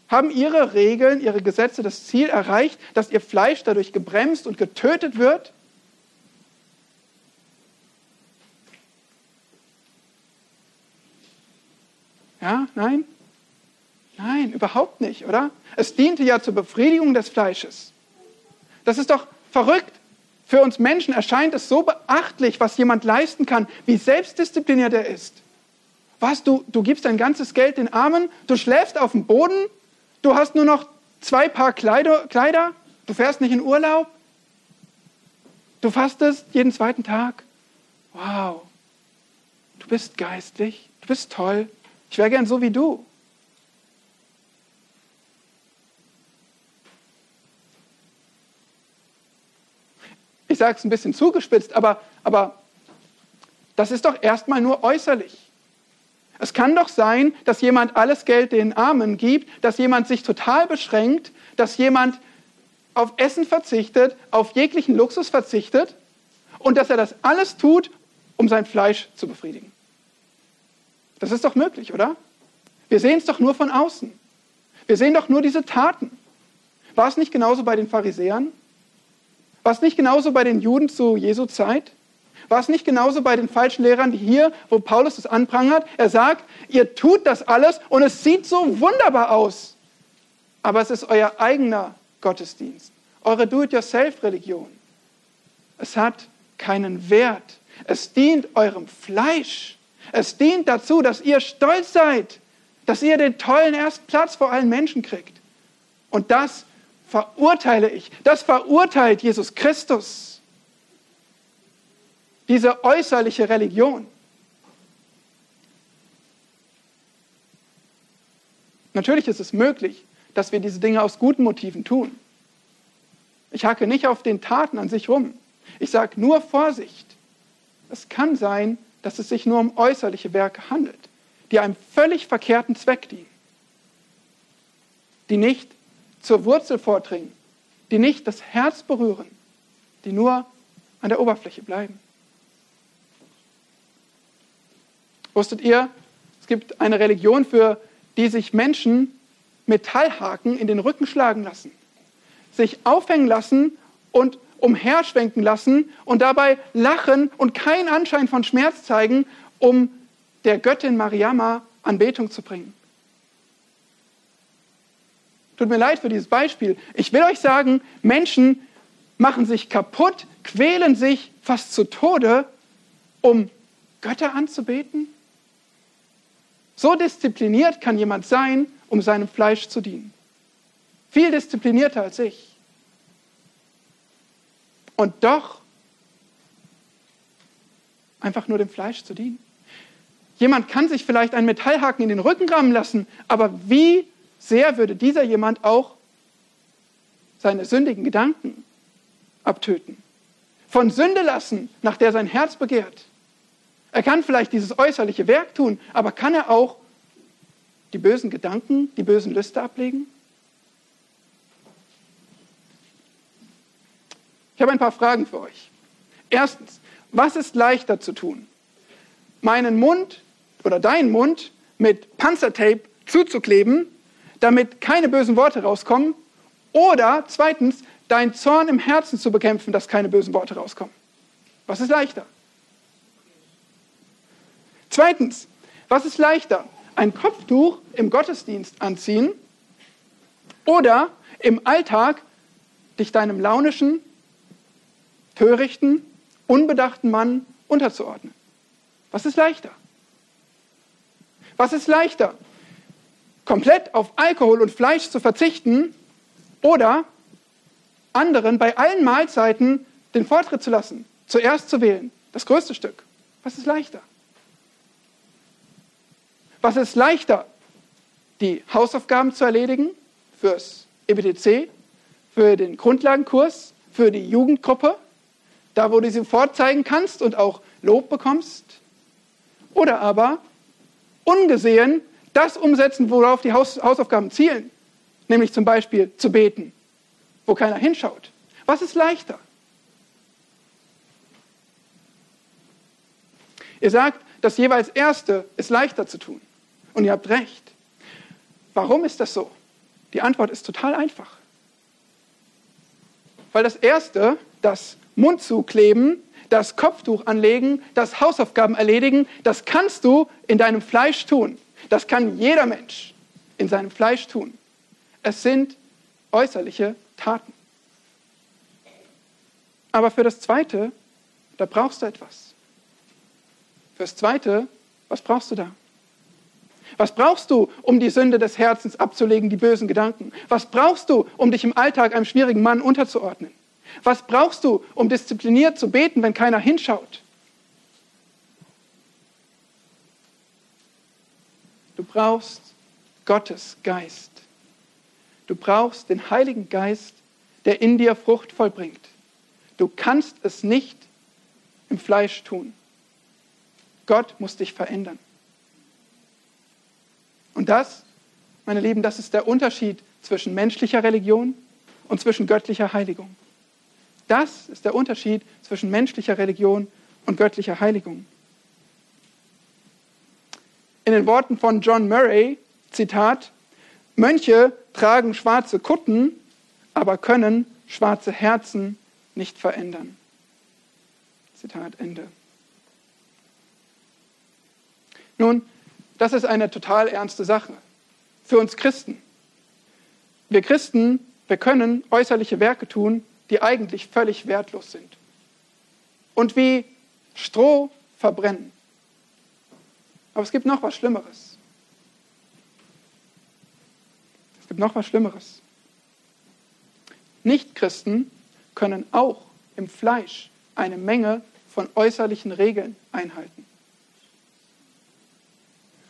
Haben ihre Regeln, ihre Gesetze das Ziel erreicht, dass ihr Fleisch dadurch gebremst und getötet wird? Ja, nein? Nein, überhaupt nicht, oder? Es diente ja zur Befriedigung des Fleisches. Das ist doch verrückt. Für uns Menschen erscheint es so beachtlich, was jemand leisten kann, wie selbstdiszipliniert er ist. Was, du, du gibst dein ganzes Geld den Armen, du schläfst auf dem Boden, du hast nur noch zwei Paar Kleider, Kleider du fährst nicht in Urlaub, du fastest jeden zweiten Tag. Wow, du bist geistlich, du bist toll. Ich wäre gern so wie du. Ich sage es ein bisschen zugespitzt, aber, aber das ist doch erstmal nur äußerlich. Es kann doch sein, dass jemand alles Geld den Armen gibt, dass jemand sich total beschränkt, dass jemand auf Essen verzichtet, auf jeglichen Luxus verzichtet und dass er das alles tut, um sein Fleisch zu befriedigen. Das ist doch möglich, oder? Wir sehen es doch nur von außen. Wir sehen doch nur diese Taten. War es nicht genauso bei den Pharisäern? War es nicht genauso bei den Juden zu Jesu Zeit? War es nicht genauso bei den falschen Lehrern hier, wo Paulus es anprangert? Er sagt, ihr tut das alles und es sieht so wunderbar aus. Aber es ist euer eigener Gottesdienst, eure Do-it-yourself-Religion. Es hat keinen Wert. Es dient eurem Fleisch. Es dient dazu, dass ihr stolz seid, dass ihr den tollen ersten Platz vor allen Menschen kriegt. Und das verurteile ich. Das verurteilt Jesus Christus. Diese äußerliche Religion. Natürlich ist es möglich, dass wir diese Dinge aus guten Motiven tun. Ich hacke nicht auf den Taten an sich rum. Ich sage nur Vorsicht. Es kann sein, dass es sich nur um äußerliche Werke handelt, die einem völlig verkehrten Zweck dienen, die nicht zur Wurzel vordringen, die nicht das Herz berühren, die nur an der Oberfläche bleiben. Wusstet ihr, es gibt eine Religion, für die sich Menschen Metallhaken in den Rücken schlagen lassen, sich aufhängen lassen und umherschwenken lassen und dabei lachen und keinen Anschein von Schmerz zeigen, um der Göttin Mariama Anbetung zu bringen. Tut mir leid für dieses Beispiel. Ich will euch sagen, Menschen machen sich kaputt, quälen sich fast zu Tode, um Götter anzubeten. So diszipliniert kann jemand sein, um seinem Fleisch zu dienen. Viel disziplinierter als ich. Und doch einfach nur dem Fleisch zu dienen. Jemand kann sich vielleicht einen Metallhaken in den Rücken rammen lassen, aber wie sehr würde dieser jemand auch seine sündigen Gedanken abtöten. Von Sünde lassen, nach der sein Herz begehrt. Er kann vielleicht dieses äußerliche Werk tun, aber kann er auch die bösen Gedanken, die bösen Lüste ablegen? Ich habe ein paar Fragen für euch. Erstens, was ist leichter zu tun? Meinen Mund oder deinen Mund mit Panzertape zuzukleben damit keine bösen Worte rauskommen. Oder zweitens, dein Zorn im Herzen zu bekämpfen, dass keine bösen Worte rauskommen. Was ist leichter? Zweitens, was ist leichter? Ein Kopftuch im Gottesdienst anziehen oder im Alltag dich deinem launischen, törichten, unbedachten Mann unterzuordnen? Was ist leichter? Was ist leichter? komplett auf Alkohol und Fleisch zu verzichten oder anderen bei allen Mahlzeiten den Vortritt zu lassen, zuerst zu wählen, Das größte Stück. Was ist leichter? Was ist leichter? Die Hausaufgaben zu erledigen fürs EBTC, für den Grundlagenkurs, für die Jugendgruppe, da wo du sie vorzeigen kannst und auch Lob bekommst. Oder aber ungesehen das umsetzen, worauf die Hausaufgaben zielen, nämlich zum Beispiel zu beten, wo keiner hinschaut. Was ist leichter? Ihr sagt, das jeweils Erste ist leichter zu tun. Und ihr habt recht. Warum ist das so? Die Antwort ist total einfach. Weil das Erste, das Mund zukleben, das Kopftuch anlegen, das Hausaufgaben erledigen, das kannst du in deinem Fleisch tun. Das kann jeder Mensch in seinem Fleisch tun. Es sind äußerliche Taten. Aber für das Zweite, da brauchst du etwas. Fürs Zweite, was brauchst du da? Was brauchst du, um die Sünde des Herzens abzulegen, die bösen Gedanken? Was brauchst du, um dich im Alltag einem schwierigen Mann unterzuordnen? Was brauchst du, um diszipliniert zu beten, wenn keiner hinschaut? Du brauchst Gottes Geist. Du brauchst den Heiligen Geist, der in dir Frucht vollbringt. Du kannst es nicht im Fleisch tun. Gott muss dich verändern. Und das, meine Lieben, das ist der Unterschied zwischen menschlicher Religion und zwischen göttlicher Heiligung. Das ist der Unterschied zwischen menschlicher Religion und göttlicher Heiligung. In den Worten von John Murray, Zitat, Mönche tragen schwarze Kutten, aber können schwarze Herzen nicht verändern. Zitat Ende. Nun, das ist eine total ernste Sache für uns Christen. Wir Christen, wir können äußerliche Werke tun, die eigentlich völlig wertlos sind und wie Stroh verbrennen. Aber es gibt noch was Schlimmeres. Es gibt noch was Schlimmeres. Nichtchristen können auch im Fleisch eine Menge von äußerlichen Regeln einhalten.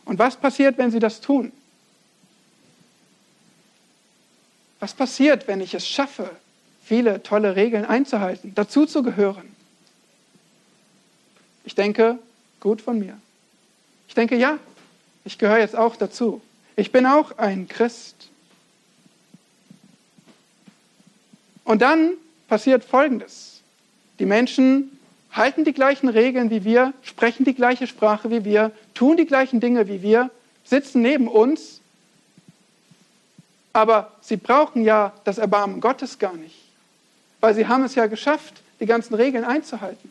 Und was passiert, wenn sie das tun? Was passiert, wenn ich es schaffe, viele tolle Regeln einzuhalten, dazu zu gehören? Ich denke, gut von mir. Ich denke, ja, ich gehöre jetzt auch dazu. Ich bin auch ein Christ. Und dann passiert Folgendes. Die Menschen halten die gleichen Regeln wie wir, sprechen die gleiche Sprache wie wir, tun die gleichen Dinge wie wir, sitzen neben uns, aber sie brauchen ja das Erbarmen Gottes gar nicht, weil sie haben es ja geschafft, die ganzen Regeln einzuhalten.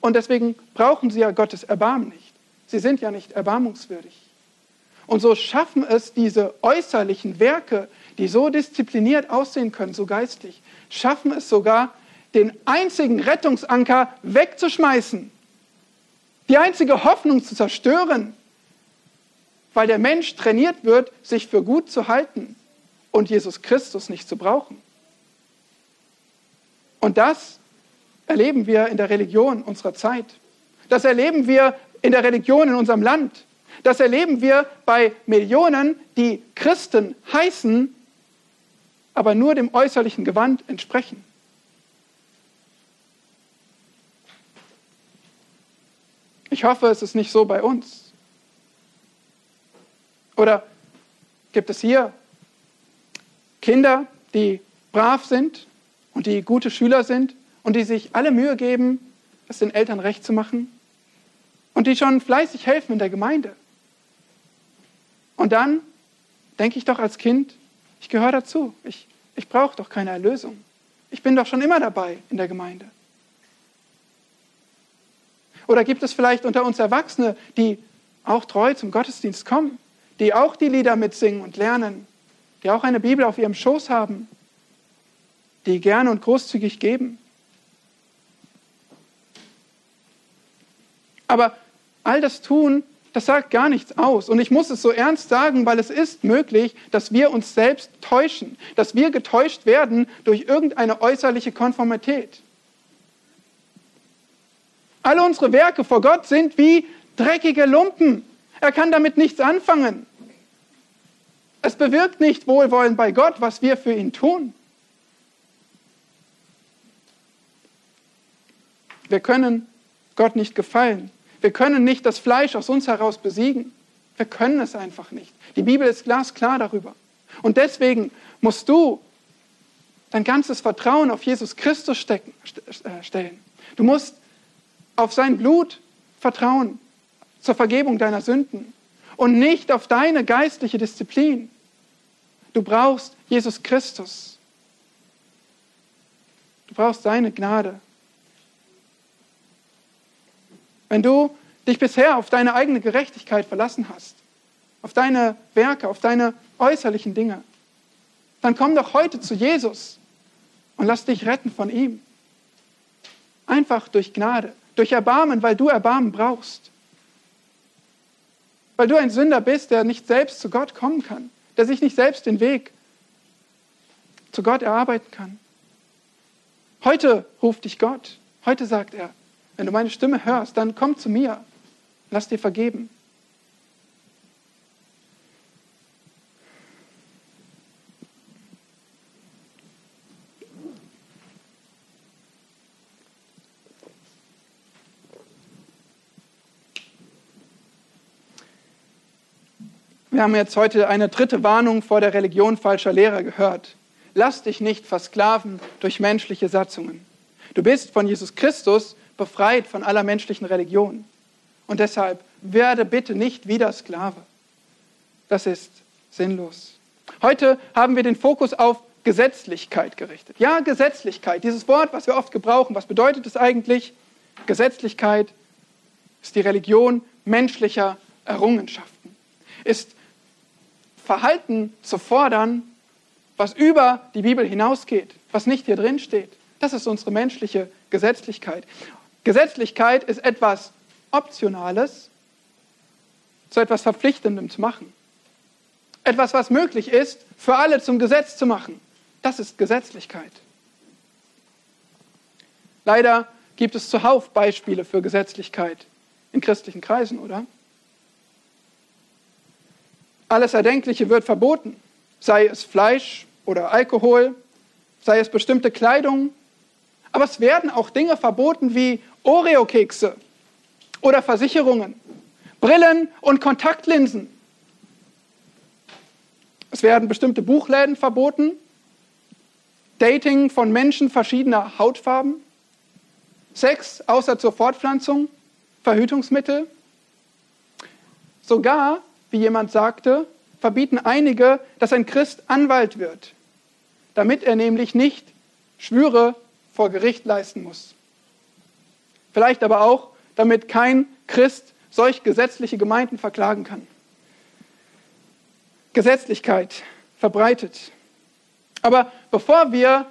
Und deswegen brauchen sie ja Gottes Erbarmen nicht. Sie sind ja nicht erbarmungswürdig. Und so schaffen es diese äußerlichen Werke, die so diszipliniert aussehen können, so geistlich, schaffen es sogar, den einzigen Rettungsanker wegzuschmeißen, die einzige Hoffnung zu zerstören, weil der Mensch trainiert wird, sich für gut zu halten und Jesus Christus nicht zu brauchen. Und das erleben wir in der Religion unserer Zeit. Das erleben wir in der Religion in unserem Land. Das erleben wir bei Millionen, die Christen heißen, aber nur dem äußerlichen Gewand entsprechen. Ich hoffe, es ist nicht so bei uns. Oder gibt es hier Kinder, die brav sind und die gute Schüler sind und die sich alle Mühe geben, es den Eltern recht zu machen und die schon fleißig helfen in der Gemeinde. Und dann denke ich doch als Kind, ich gehöre dazu. Ich, ich brauche doch keine Erlösung. Ich bin doch schon immer dabei in der Gemeinde. Oder gibt es vielleicht unter uns Erwachsene, die auch treu zum Gottesdienst kommen, die auch die Lieder mitsingen und lernen, die auch eine Bibel auf ihrem Schoß haben, die gerne und großzügig geben? Aber all das tun, das sagt gar nichts aus. Und ich muss es so ernst sagen, weil es ist möglich, dass wir uns selbst täuschen, dass wir getäuscht werden durch irgendeine äußerliche Konformität. Alle unsere Werke vor Gott sind wie dreckige Lumpen. Er kann damit nichts anfangen. Es bewirkt nicht Wohlwollen bei Gott, was wir für ihn tun. Wir können Gott nicht gefallen. Wir können nicht das Fleisch aus uns heraus besiegen. Wir können es einfach nicht. Die Bibel ist glasklar darüber. Und deswegen musst du dein ganzes Vertrauen auf Jesus Christus stecken, äh, stellen. Du musst auf sein Blut vertrauen zur Vergebung deiner Sünden und nicht auf deine geistliche Disziplin. Du brauchst Jesus Christus. Du brauchst seine Gnade. Wenn du dich bisher auf deine eigene Gerechtigkeit verlassen hast, auf deine Werke, auf deine äußerlichen Dinge, dann komm doch heute zu Jesus und lass dich retten von ihm. Einfach durch Gnade, durch Erbarmen, weil du Erbarmen brauchst. Weil du ein Sünder bist, der nicht selbst zu Gott kommen kann, der sich nicht selbst den Weg zu Gott erarbeiten kann. Heute ruft dich Gott. Heute sagt er, wenn du meine Stimme hörst, dann komm zu mir. Lass dir vergeben. Wir haben jetzt heute eine dritte Warnung vor der Religion falscher Lehrer gehört. Lass dich nicht versklaven durch menschliche Satzungen. Du bist von Jesus Christus befreit von aller menschlichen Religion. Und deshalb werde bitte nicht wieder Sklave. Das ist sinnlos. Heute haben wir den Fokus auf Gesetzlichkeit gerichtet. Ja, Gesetzlichkeit, dieses Wort, was wir oft gebrauchen, was bedeutet es eigentlich? Gesetzlichkeit ist die Religion menschlicher Errungenschaften, ist Verhalten zu fordern, was über die Bibel hinausgeht, was nicht hier drin steht. Das ist unsere menschliche Gesetzlichkeit. Gesetzlichkeit ist etwas Optionales zu etwas Verpflichtendem zu machen. Etwas, was möglich ist, für alle zum Gesetz zu machen. Das ist Gesetzlichkeit. Leider gibt es zuhauf Beispiele für Gesetzlichkeit in christlichen Kreisen, oder? Alles Erdenkliche wird verboten, sei es Fleisch oder Alkohol, sei es bestimmte Kleidung. Aber es werden auch Dinge verboten wie Oreo-Kekse oder Versicherungen, Brillen und Kontaktlinsen. Es werden bestimmte Buchläden verboten, Dating von Menschen verschiedener Hautfarben, Sex außer zur Fortpflanzung, Verhütungsmittel. Sogar wie jemand sagte, verbieten einige, dass ein Christ Anwalt wird, damit er nämlich nicht Schwüre vor Gericht leisten muss. Vielleicht aber auch, damit kein Christ solch gesetzliche Gemeinden verklagen kann. Gesetzlichkeit verbreitet. Aber bevor wir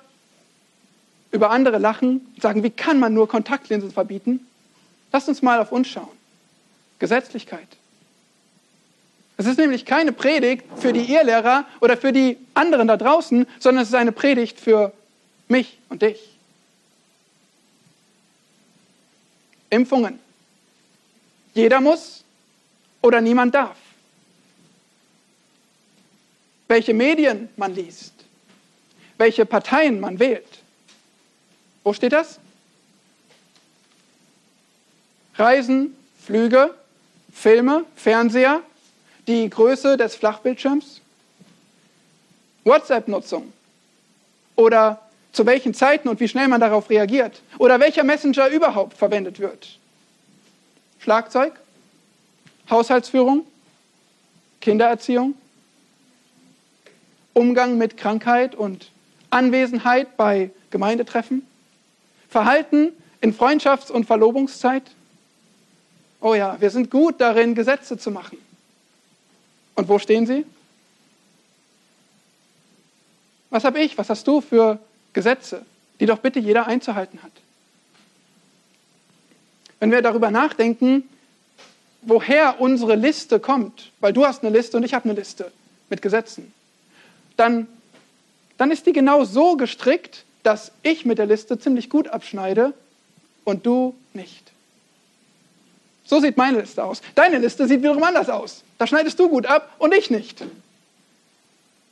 über andere lachen und sagen, wie kann man nur Kontaktlinsen verbieten, lasst uns mal auf uns schauen. Gesetzlichkeit. Es ist nämlich keine Predigt für die Irrlehrer oder für die anderen da draußen, sondern es ist eine Predigt für mich und dich. Impfungen. Jeder muss oder niemand darf. Welche Medien man liest. Welche Parteien man wählt. Wo steht das? Reisen, Flüge, Filme, Fernseher, die Größe des Flachbildschirms, WhatsApp-Nutzung. Oder zu welchen Zeiten und wie schnell man darauf reagiert? Oder welcher Messenger überhaupt verwendet wird. Schlagzeug, Haushaltsführung, Kindererziehung, Umgang mit Krankheit und Anwesenheit bei Gemeindetreffen, Verhalten in Freundschafts- und Verlobungszeit. Oh ja, wir sind gut darin, Gesetze zu machen. Und wo stehen sie? Was habe ich, was hast du für Gesetze, die doch bitte jeder einzuhalten hat? Wenn wir darüber nachdenken, woher unsere Liste kommt, weil du hast eine Liste und ich habe eine Liste mit Gesetzen, dann, dann ist die genau so gestrickt, dass ich mit der Liste ziemlich gut abschneide und du nicht. So sieht meine Liste aus. Deine Liste sieht wiederum anders aus. Da schneidest du gut ab und ich nicht.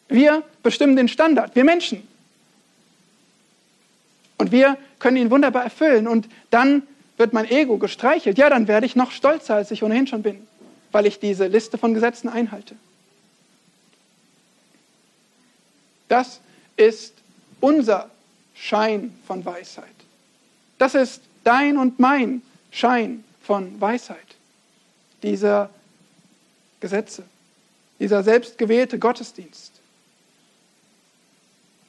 Wir bestimmen den Standard, wir Menschen. Und wir können ihn wunderbar erfüllen. Und dann wird mein Ego gestreichelt. Ja, dann werde ich noch stolzer, als ich ohnehin schon bin, weil ich diese Liste von Gesetzen einhalte. Das ist unser Schein von Weisheit. Das ist dein und mein Schein von Weisheit. Dieser Gesetze, dieser selbstgewählte Gottesdienst.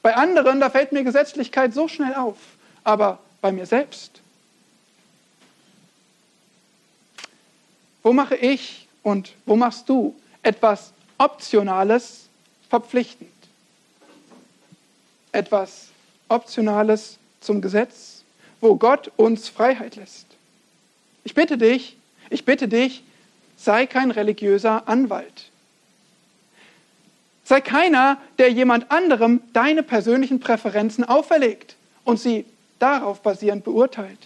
Bei anderen, da fällt mir Gesetzlichkeit so schnell auf, aber bei mir selbst. Wo mache ich und wo machst du etwas Optionales verpflichtend? Etwas Optionales zum Gesetz, wo Gott uns Freiheit lässt. Ich bitte dich, ich bitte dich, sei kein religiöser Anwalt. Sei keiner, der jemand anderem deine persönlichen Präferenzen auferlegt und sie darauf basierend beurteilt.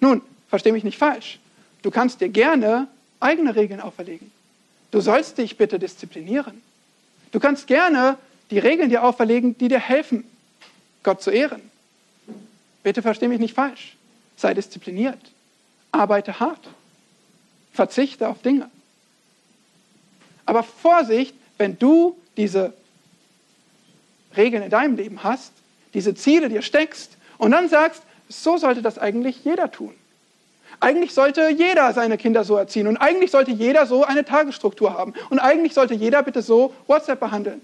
Nun, verstehe mich nicht falsch. Du kannst dir gerne eigene Regeln auferlegen. Du sollst dich bitte disziplinieren. Du kannst gerne die Regeln dir auferlegen, die dir helfen, Gott zu ehren. Bitte verstehe mich nicht falsch. Sei diszipliniert. Arbeite hart. Verzichte auf Dinge. Aber Vorsicht, wenn du diese Regeln in deinem Leben hast, diese Ziele dir steckst und dann sagst, so sollte das eigentlich jeder tun. Eigentlich sollte jeder seine Kinder so erziehen und eigentlich sollte jeder so eine Tagesstruktur haben und eigentlich sollte jeder bitte so WhatsApp behandeln.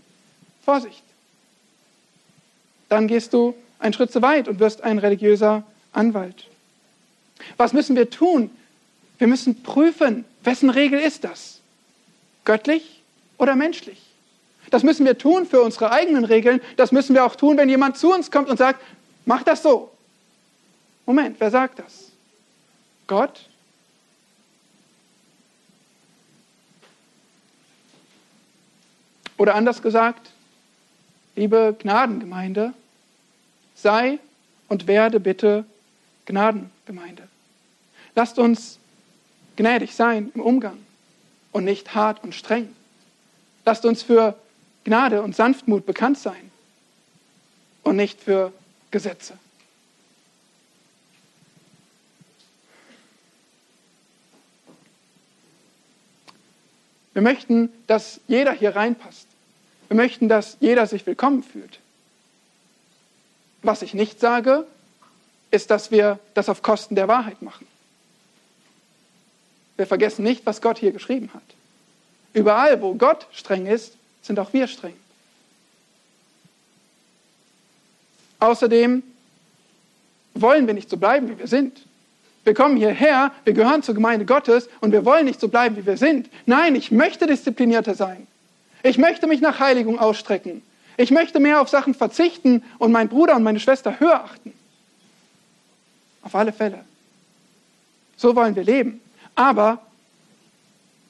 Vorsicht. Dann gehst du einen Schritt zu weit und wirst ein religiöser Anwalt. Was müssen wir tun? Wir müssen prüfen, wessen Regel ist das? Göttlich oder menschlich. Das müssen wir tun für unsere eigenen Regeln. Das müssen wir auch tun, wenn jemand zu uns kommt und sagt, mach das so. Moment, wer sagt das? Gott? Oder anders gesagt, liebe Gnadengemeinde, sei und werde bitte Gnadengemeinde. Lasst uns gnädig sein im Umgang und nicht hart und streng. Lasst uns für Gnade und Sanftmut bekannt sein und nicht für Gesetze. Wir möchten, dass jeder hier reinpasst. Wir möchten, dass jeder sich willkommen fühlt. Was ich nicht sage, ist, dass wir das auf Kosten der Wahrheit machen. Wir vergessen nicht, was Gott hier geschrieben hat. Überall, wo Gott streng ist, sind auch wir streng. Außerdem wollen wir nicht so bleiben, wie wir sind. Wir kommen hierher, wir gehören zur Gemeinde Gottes und wir wollen nicht so bleiben, wie wir sind. Nein, ich möchte disziplinierter sein. Ich möchte mich nach Heiligung ausstrecken. Ich möchte mehr auf Sachen verzichten und meinen Bruder und meine Schwester höher achten. Auf alle Fälle. So wollen wir leben. Aber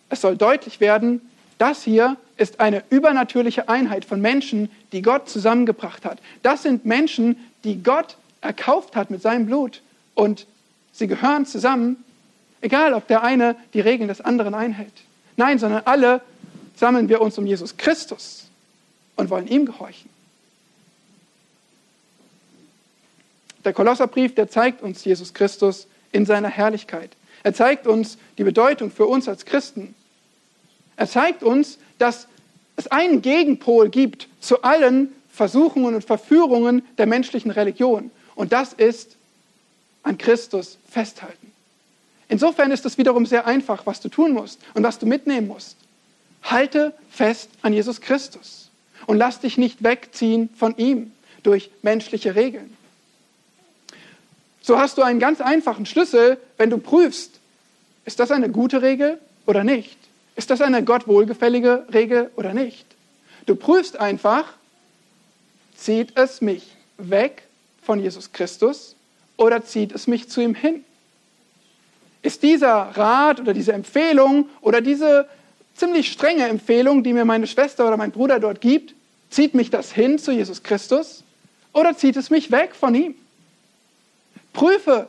es soll deutlich werden, das hier ist eine übernatürliche Einheit von Menschen, die Gott zusammengebracht hat. Das sind Menschen, die Gott erkauft hat mit seinem Blut. Und sie gehören zusammen, egal ob der eine die Regeln des anderen einhält. Nein, sondern alle sammeln wir uns um Jesus Christus und wollen ihm gehorchen. Der Kolosserbrief, der zeigt uns Jesus Christus in seiner Herrlichkeit. Er zeigt uns die Bedeutung für uns als Christen. Er zeigt uns, dass es einen Gegenpol gibt zu allen Versuchungen und Verführungen der menschlichen Religion. Und das ist an Christus festhalten. Insofern ist es wiederum sehr einfach, was du tun musst und was du mitnehmen musst. Halte fest an Jesus Christus und lass dich nicht wegziehen von ihm durch menschliche Regeln. So hast du einen ganz einfachen Schlüssel, wenn du prüfst, ist das eine gute Regel oder nicht? Ist das eine Gott wohlgefällige Regel oder nicht? Du prüfst einfach, zieht es mich weg von Jesus Christus oder zieht es mich zu ihm hin? Ist dieser Rat oder diese Empfehlung oder diese ziemlich strenge Empfehlung, die mir meine Schwester oder mein Bruder dort gibt, zieht mich das hin zu Jesus Christus oder zieht es mich weg von ihm? Prüfe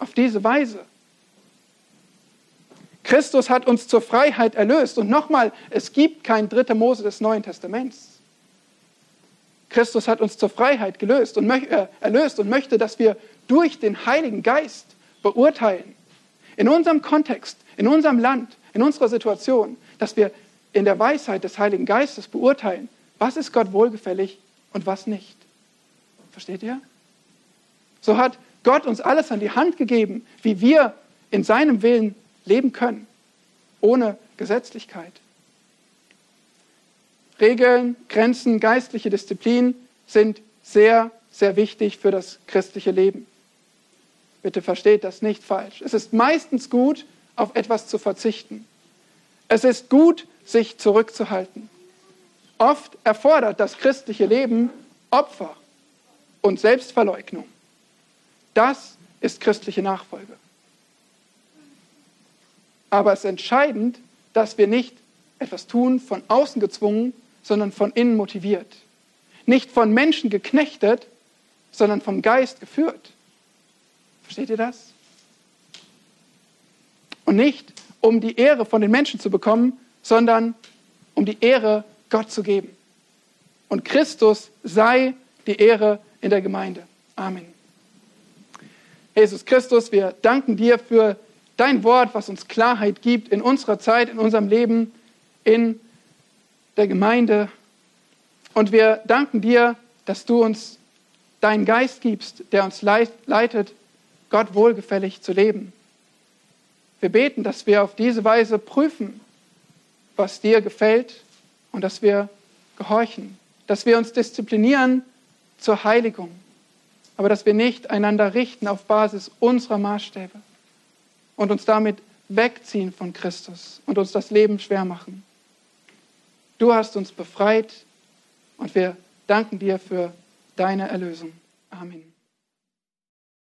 auf diese Weise. Christus hat uns zur Freiheit erlöst. Und nochmal, es gibt kein dritte Mose des Neuen Testaments. Christus hat uns zur Freiheit gelöst und äh, erlöst und möchte, dass wir durch den Heiligen Geist beurteilen, in unserem Kontext, in unserem Land, in unserer Situation, dass wir in der Weisheit des Heiligen Geistes beurteilen, was ist Gott wohlgefällig und was nicht. Versteht ihr? So hat Gott uns alles an die Hand gegeben, wie wir in seinem Willen leben können, ohne Gesetzlichkeit. Regeln, Grenzen, geistliche Disziplin sind sehr, sehr wichtig für das christliche Leben. Bitte versteht das nicht falsch. Es ist meistens gut, auf etwas zu verzichten. Es ist gut, sich zurückzuhalten. Oft erfordert das christliche Leben Opfer und Selbstverleugnung. Das ist christliche Nachfolge. Aber es ist entscheidend, dass wir nicht etwas tun von außen gezwungen, sondern von innen motiviert. Nicht von Menschen geknechtet, sondern vom Geist geführt. Versteht ihr das? Und nicht, um die Ehre von den Menschen zu bekommen, sondern um die Ehre Gott zu geben. Und Christus sei die Ehre in der Gemeinde. Amen. Jesus Christus, wir danken dir für dein Wort, was uns Klarheit gibt in unserer Zeit, in unserem Leben, in der Gemeinde. Und wir danken dir, dass du uns deinen Geist gibst, der uns leitet, Gott wohlgefällig zu leben. Wir beten, dass wir auf diese Weise prüfen, was dir gefällt und dass wir gehorchen, dass wir uns disziplinieren zur Heiligung, aber dass wir nicht einander richten auf Basis unserer Maßstäbe und uns damit wegziehen von Christus und uns das Leben schwer machen. Du hast uns befreit und wir danken dir für deine Erlösung. Amen.